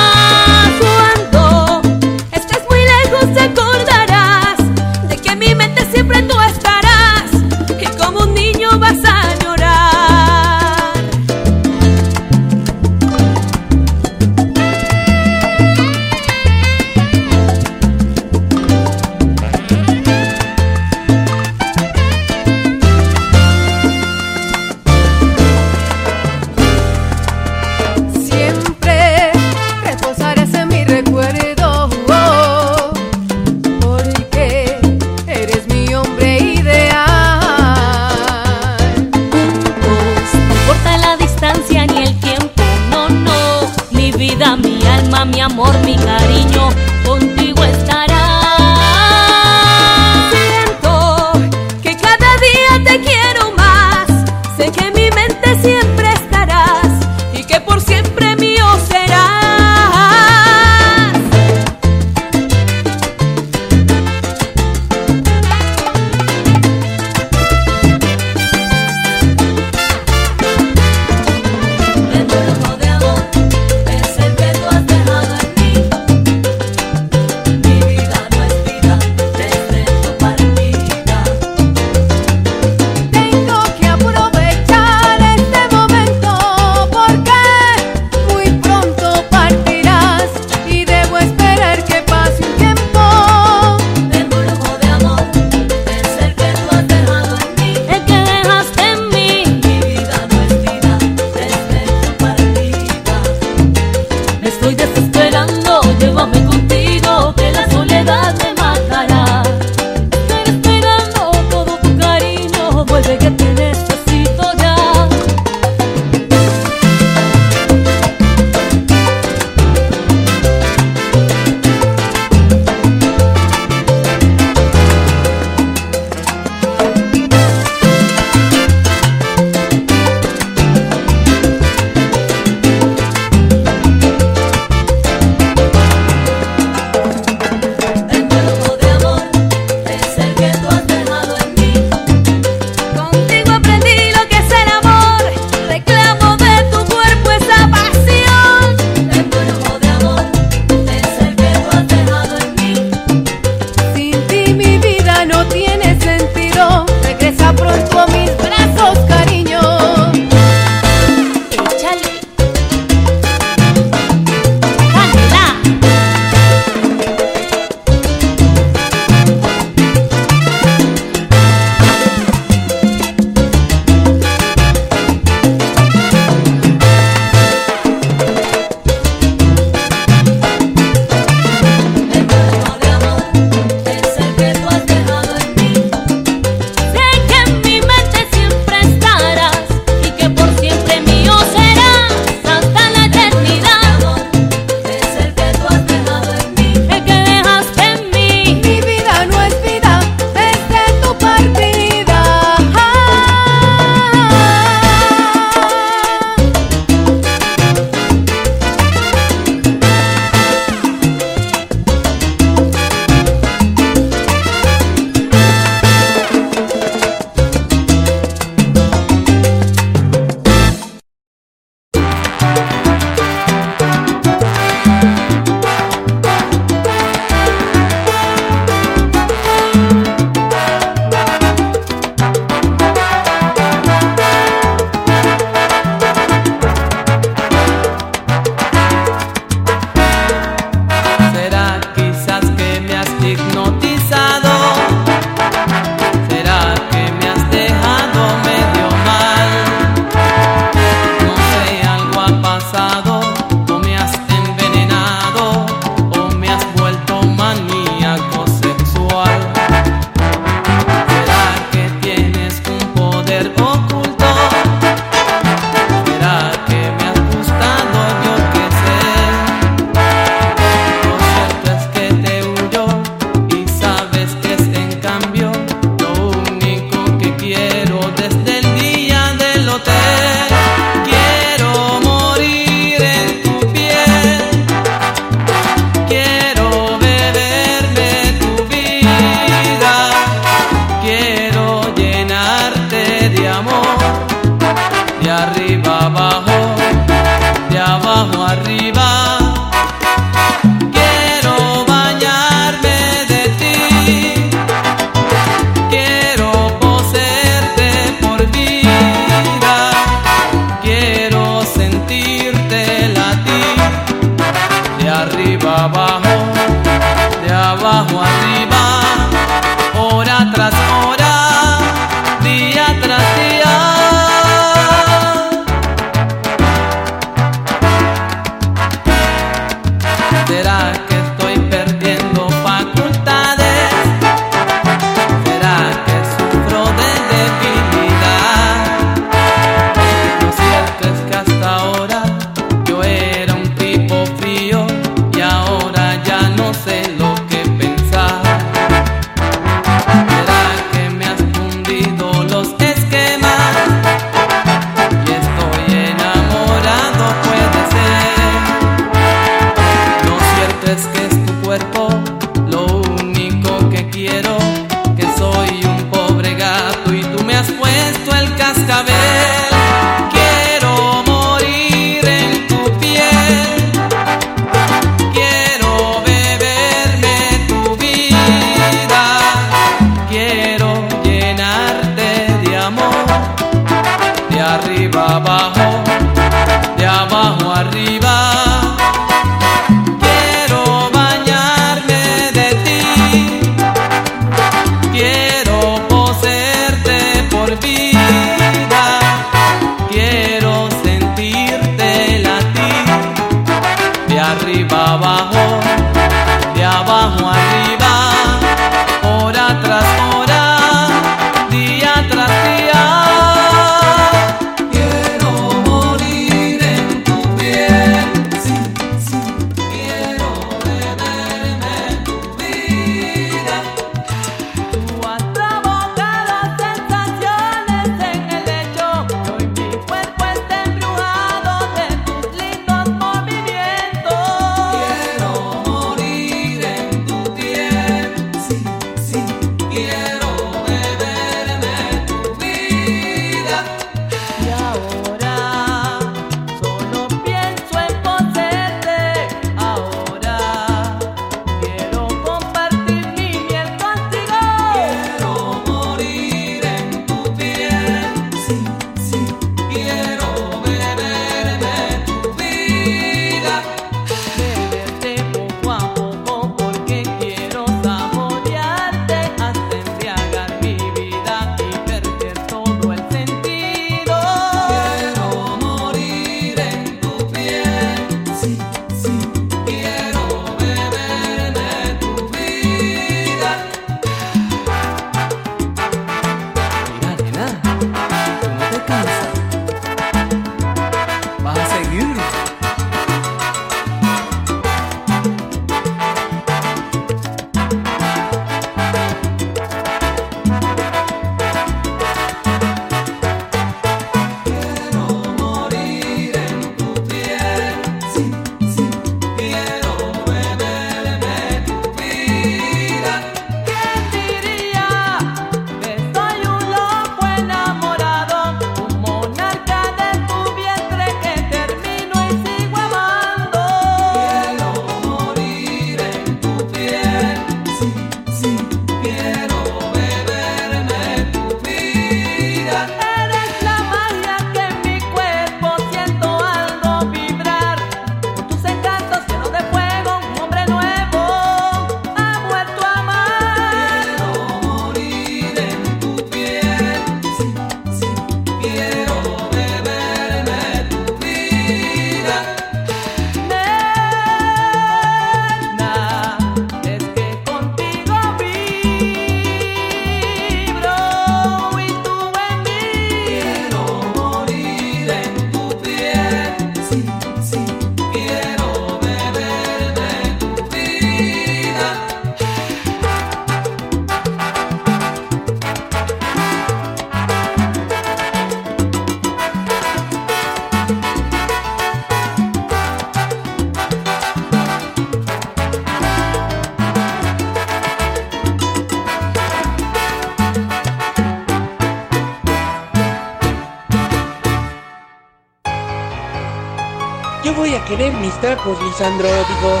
Lisandro, digo.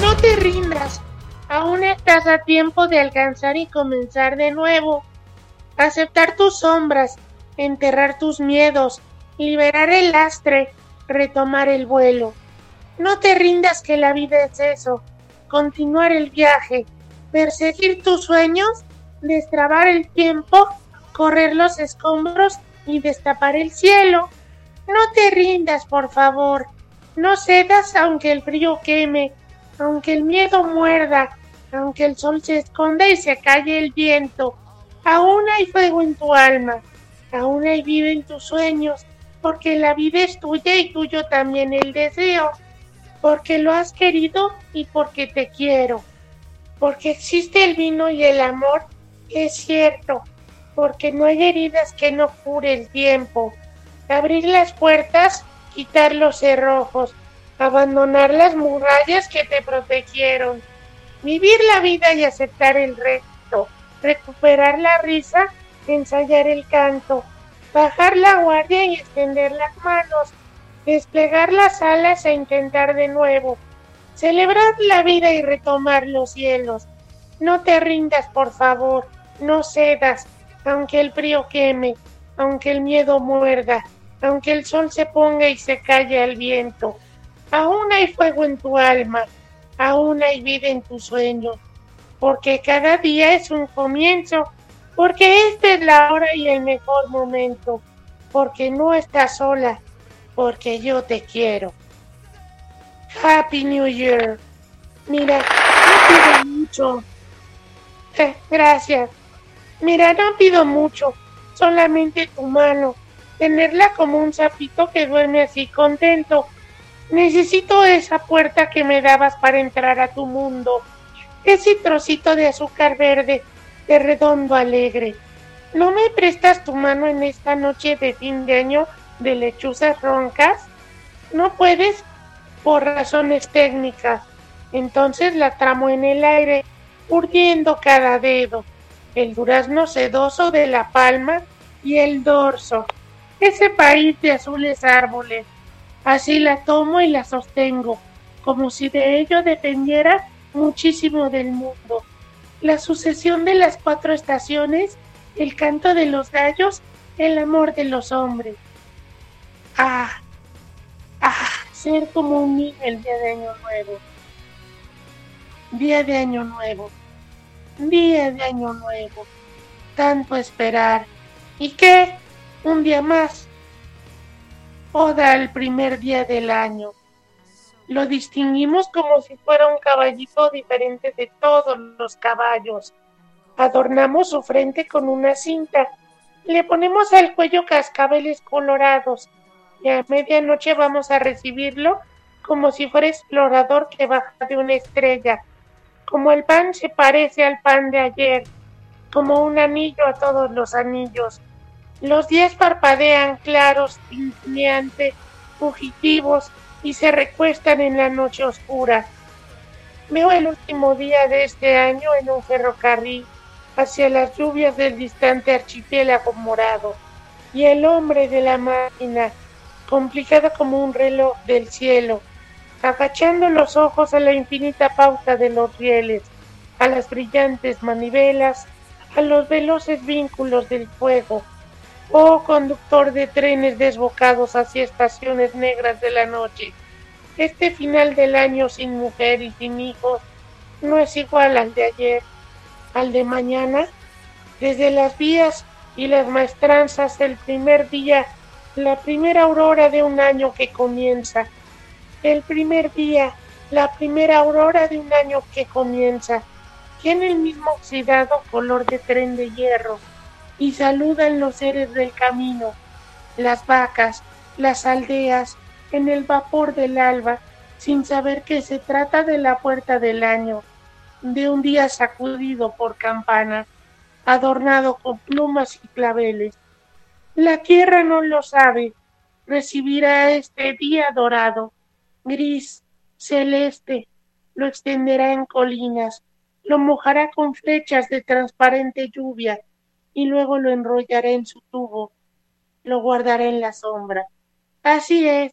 No te rindas. Aún estás a tiempo de alcanzar y comenzar de nuevo. Aceptar tus sombras, enterrar tus miedos, liberar el lastre, retomar el vuelo. No te rindas que la vida es eso. Continuar el viaje, perseguir tus sueños, destrabar el tiempo, correr los escombros y destapar el cielo. No te rindas, por favor. No cedas aunque el frío queme, aunque el miedo muerda, aunque el sol se esconda y se calle el viento. Aún hay fuego en tu alma, aún hay vida en tus sueños, porque la vida es tuya y tuyo también el deseo, porque lo has querido y porque te quiero, porque existe el vino y el amor, es cierto, porque no hay heridas que no cure el tiempo. Abrir las puertas, quitar los cerrojos, abandonar las murallas que te protegieron, vivir la vida y aceptar el reto, recuperar la risa, ensayar el canto, bajar la guardia y extender las manos, desplegar las alas e intentar de nuevo, celebrar la vida y retomar los cielos. No te rindas, por favor, no cedas, aunque el frío queme, aunque el miedo muerda, aunque el sol se ponga y se calle al viento. Aún hay fuego en tu alma, aún hay vida en tu sueño, porque cada día es un comienzo, porque esta es la hora y el mejor momento, porque no estás sola, porque yo te quiero. Happy New Year. Mira, no pido mucho. Eh, gracias. Mira, no pido mucho, solamente tu mano, tenerla como un sapito que duerme así contento. Necesito esa puerta que me dabas para entrar a tu mundo, ese trocito de azúcar verde, de redondo alegre. ¿No me prestas tu mano en esta noche de fin de año de lechuzas roncas? No puedes por razones técnicas. Entonces la tramo en el aire, urdiendo cada dedo, el durazno sedoso de la palma y el dorso, ese país de azules árboles. Así la tomo y la sostengo, como si de ello dependiera muchísimo del mundo. La sucesión de las cuatro estaciones, el canto de los gallos, el amor de los hombres. Ah, ah, ser como un niño el día de Año Nuevo. Día de Año Nuevo. Día de Año Nuevo. Tanto esperar. ¿Y qué? Un día más. Oda al primer día del año. Lo distinguimos como si fuera un caballito diferente de todos los caballos. Adornamos su frente con una cinta. Le ponemos al cuello cascabeles colorados y a medianoche vamos a recibirlo como si fuera explorador que baja de una estrella, como el pan se parece al pan de ayer, como un anillo a todos los anillos. Los días parpadean claros, tintineantes, fugitivos y se recuestan en la noche oscura. Veo el último día de este año en un ferrocarril hacia las lluvias del distante archipiélago morado y el hombre de la máquina complicada como un reloj del cielo, agachando los ojos a la infinita pauta de los rieles, a las brillantes manivelas, a los veloces vínculos del fuego. Oh conductor de trenes desbocados hacia estaciones negras de la noche, este final del año sin mujer y sin hijos no es igual al de ayer, al de mañana. Desde las vías y las maestranzas el primer día la primera aurora de un año que comienza. El primer día, la primera aurora de un año que comienza. Tiene el mismo oxidado color de tren de hierro y saludan los seres del camino, las vacas, las aldeas, en el vapor del alba, sin saber que se trata de la puerta del año, de un día sacudido por campana, adornado con plumas y claveles la tierra no lo sabe. Recibirá este día dorado, gris, celeste, lo extenderá en colinas, lo mojará con flechas de transparente lluvia. Y luego lo enrollará en su tubo, lo guardará en la sombra. Así es,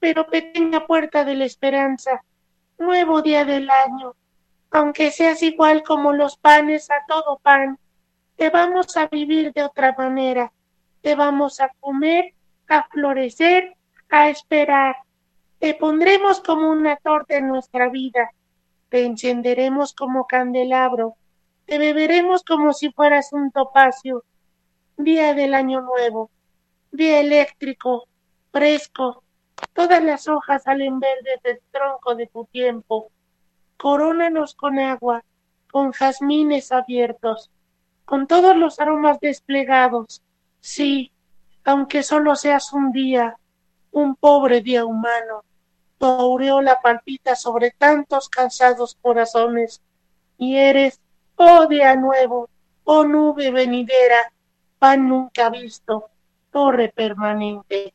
pero pequeña puerta de la esperanza, nuevo día del año, aunque seas igual como los panes a todo pan, te vamos a vivir de otra manera te vamos a comer, a florecer, a esperar. Te pondremos como una torta en nuestra vida, te encenderemos como candelabro, te beberemos como si fueras un topacio. Día del año nuevo, día eléctrico, fresco, todas las hojas salen verdes del tronco de tu tiempo. Corónanos con agua, con jazmines abiertos, con todos los aromas desplegados, Sí, aunque solo seas un día, un pobre día humano, tu aureola palpita sobre tantos cansados corazones, y eres, oh día nuevo, oh nube venidera, pan nunca visto, torre permanente.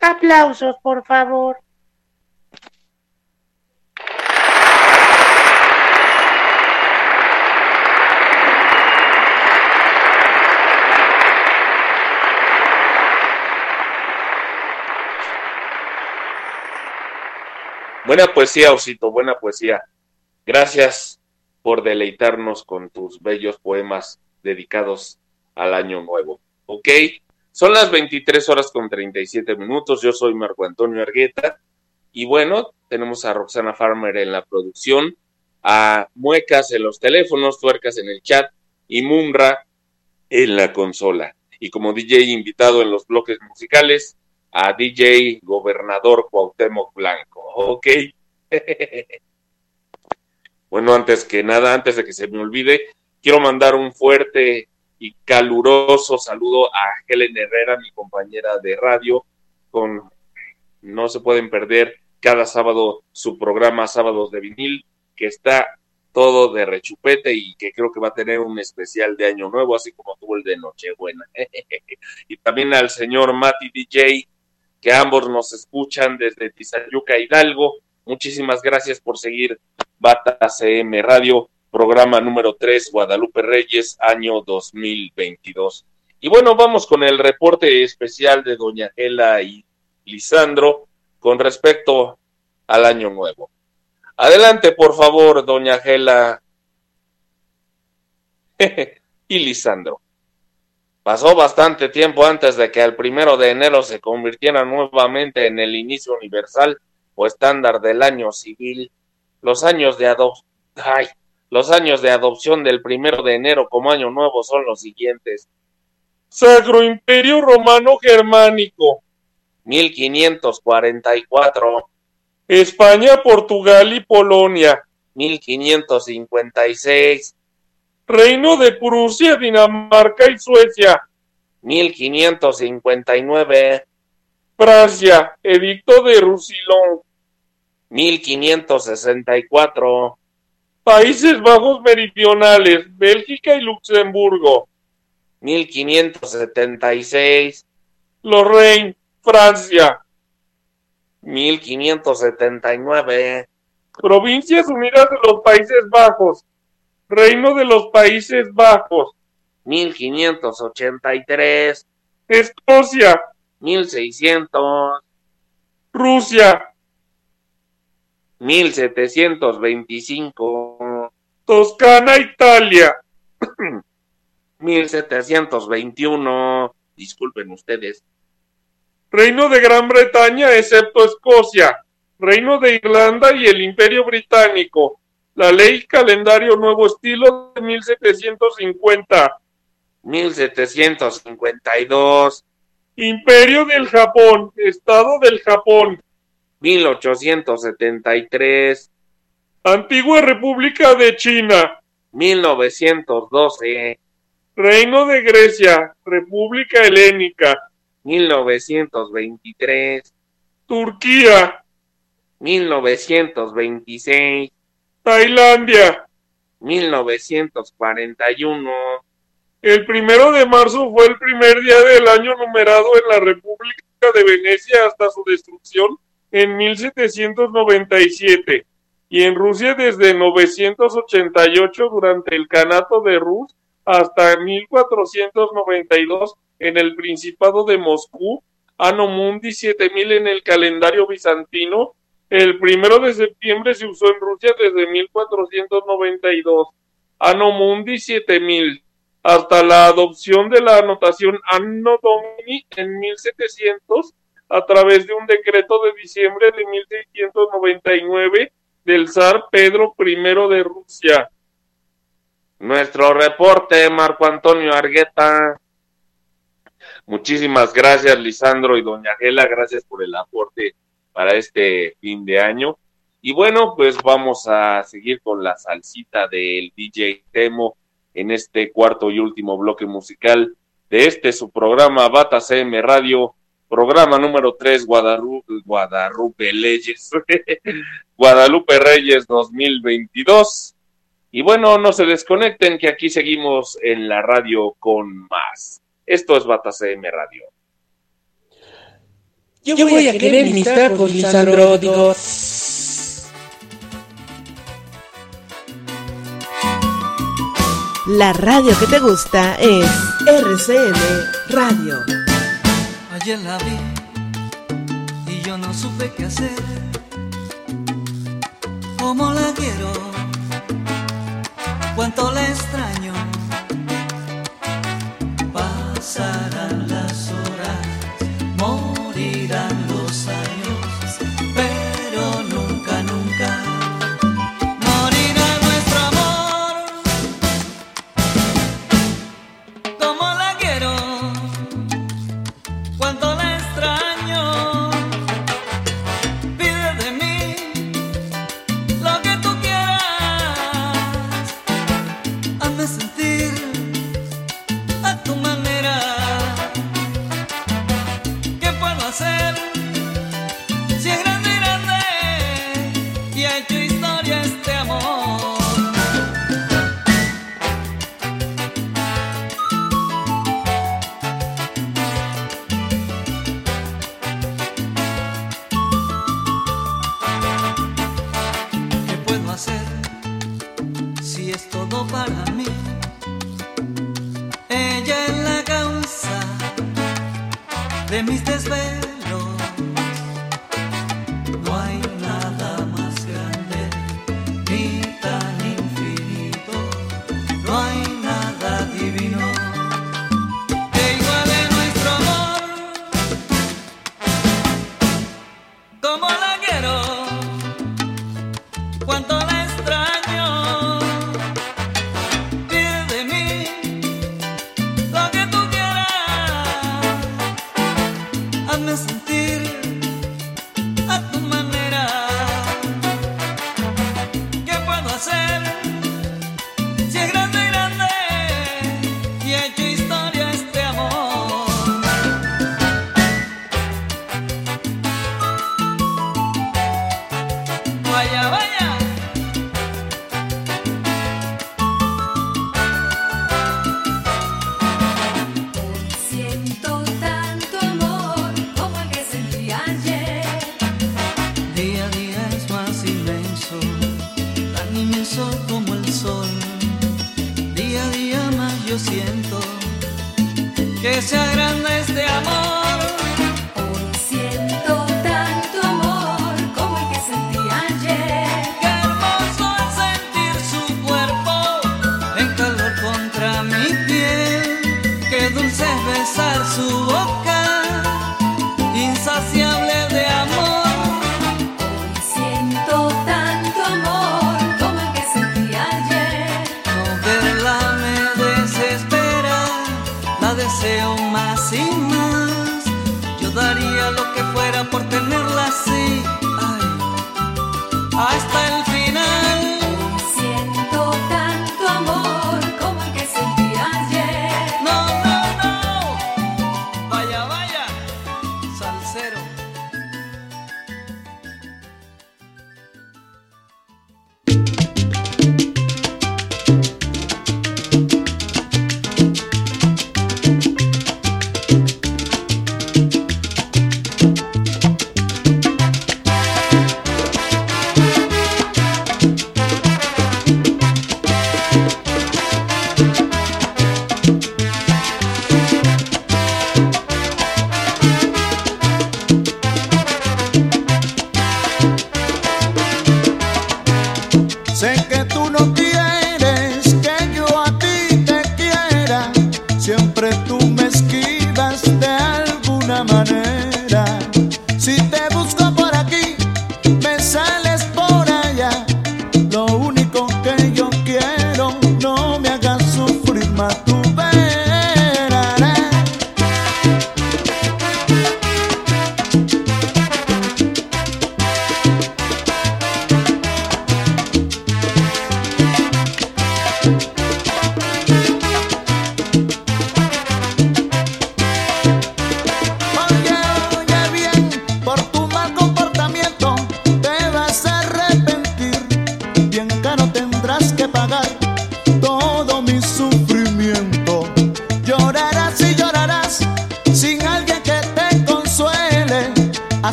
Aplausos, por favor. Buena poesía, Osito, buena poesía. Gracias por deleitarnos con tus bellos poemas dedicados al año nuevo. ¿Ok? Son las 23 horas con 37 minutos. Yo soy Marco Antonio Argueta. Y bueno, tenemos a Roxana Farmer en la producción, a Muecas en los teléfonos, Tuercas en el chat y Mumra en la consola. Y como DJ invitado en los bloques musicales, a DJ Gobernador Cuauhtémoc Blanco. ¿Ok? bueno, antes que nada, antes de que se me olvide, quiero mandar un fuerte y caluroso saludo a Helen Herrera, mi compañera de radio, con no se pueden perder cada sábado su programa Sábados de Vinil, que está todo de rechupete y que creo que va a tener un especial de Año Nuevo, así como tuvo el de Nochebuena. y también al señor Mati DJ, que ambos nos escuchan desde Tizayuca Hidalgo. Muchísimas gracias por seguir Bata CM Radio, programa número 3, Guadalupe Reyes, año 2022. Y bueno, vamos con el reporte especial de Doña Gela y Lisandro con respecto al año nuevo. Adelante, por favor, doña Gela y Lisandro. Pasó bastante tiempo antes de que el primero de enero se convirtiera nuevamente en el inicio universal o estándar del año civil. Los años de adopción, los años de adopción del primero de enero como año nuevo son los siguientes. Sacro Imperio Romano Germánico. 1544. España, Portugal y Polonia. 1556. Reino de Prusia, Dinamarca y Suecia. 1559. Francia, Edicto de Roussillon. 1564. Países Bajos Meridionales, Bélgica y Luxemburgo. 1576. Lorraine, Francia. 1579. Provincias Unidas de los Países Bajos. Reino de los Países Bajos. 1583. Escocia. 1600. Rusia. 1725. Toscana, Italia. 1721. Disculpen ustedes. Reino de Gran Bretaña, excepto Escocia, Reino de Irlanda y el Imperio Británico. La ley calendario nuevo estilo de 1750. 1752. Imperio del Japón, Estado del Japón. 1873. Antigua República de China. 1912. Reino de Grecia, República Helénica. 1923. Turquía. 1926. Tailandia. 1941. El primero de marzo fue el primer día del año numerado en la República de Venecia hasta su destrucción en 1797 y en Rusia desde 988 durante el Canato de Rus hasta 1492 en el Principado de Moscú, Mundi 7000 en el calendario bizantino, el primero de septiembre se usó en Rusia desde 1492, Anno Mundi 7000, hasta la adopción de la anotación Anno Domini en 1700 a través de un decreto de diciembre de 1699 del zar Pedro I de Rusia. Nuestro reporte, Marco Antonio Argueta. Muchísimas gracias, Lisandro y Doña Gela. Gracias por el aporte para este fin de año. Y bueno, pues vamos a seguir con la salsita del DJ Temo en este cuarto y último bloque musical de este su programa Bata CM Radio, programa número 3 Guadalupe, Guadalupe Leyes, Guadalupe Reyes 2022. Y bueno, no se desconecten que aquí seguimos en la radio con más. Esto es Bata CM Radio. Yo, Yo voy, a querer mis tacos, Lisandro, digo. La radio que te gusta es RCM Radio. Ayer la vi y yo no supe qué hacer. cómo la quiero, cuánto la extraño. Pasarán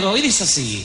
caballero. Y dice así.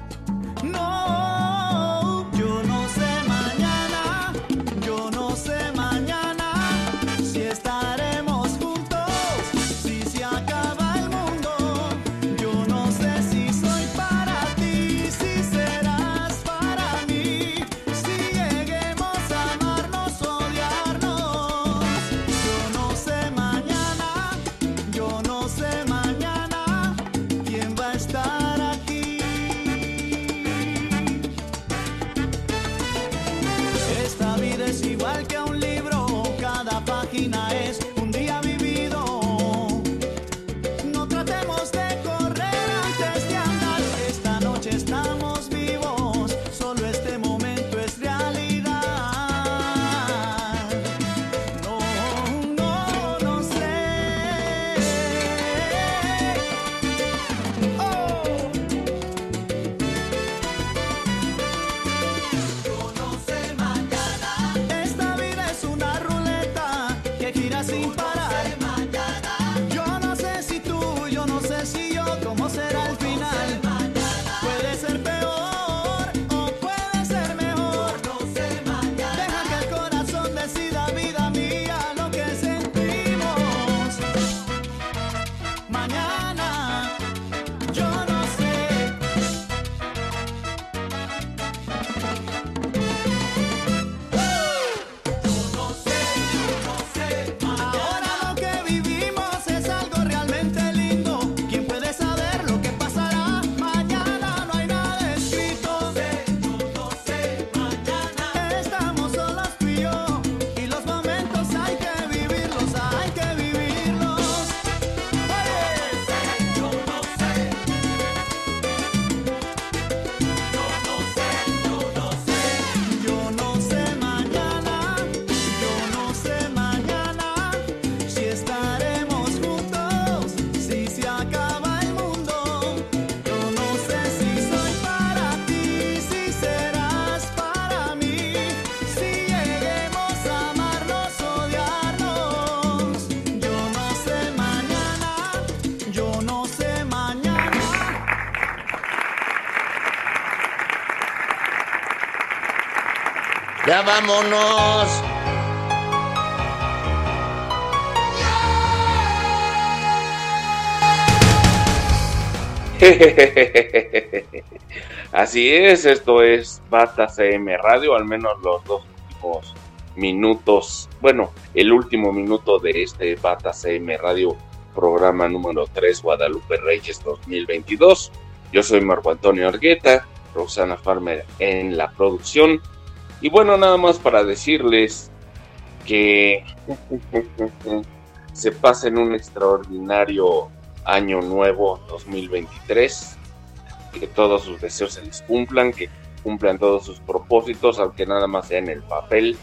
Vámonos. Así es, esto es Basta CM Radio, al menos los dos últimos minutos, bueno, el último minuto de este Bata CM Radio, programa número 3, Guadalupe Reyes 2022. Yo soy Marco Antonio Argueta, Roxana Farmer en la producción. Y bueno, nada más para decirles que se pasen un extraordinario año nuevo 2023, que todos sus deseos se les cumplan, que cumplan todos sus propósitos, aunque nada más sea en el papel.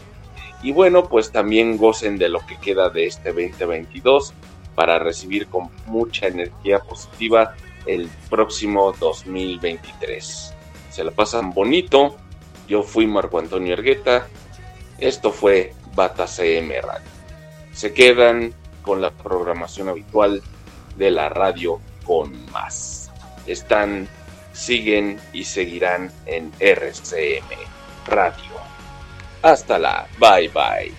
Y bueno, pues también gocen de lo que queda de este 2022 para recibir con mucha energía positiva el próximo 2023. Se la pasan bonito Yo fui Marco Antonio Ergueta. Esto fue Bata CM Radio. Se quedan con la programación habitual de la radio con más. Están, siguen y seguirán en RCM Radio. Hasta la bye bye.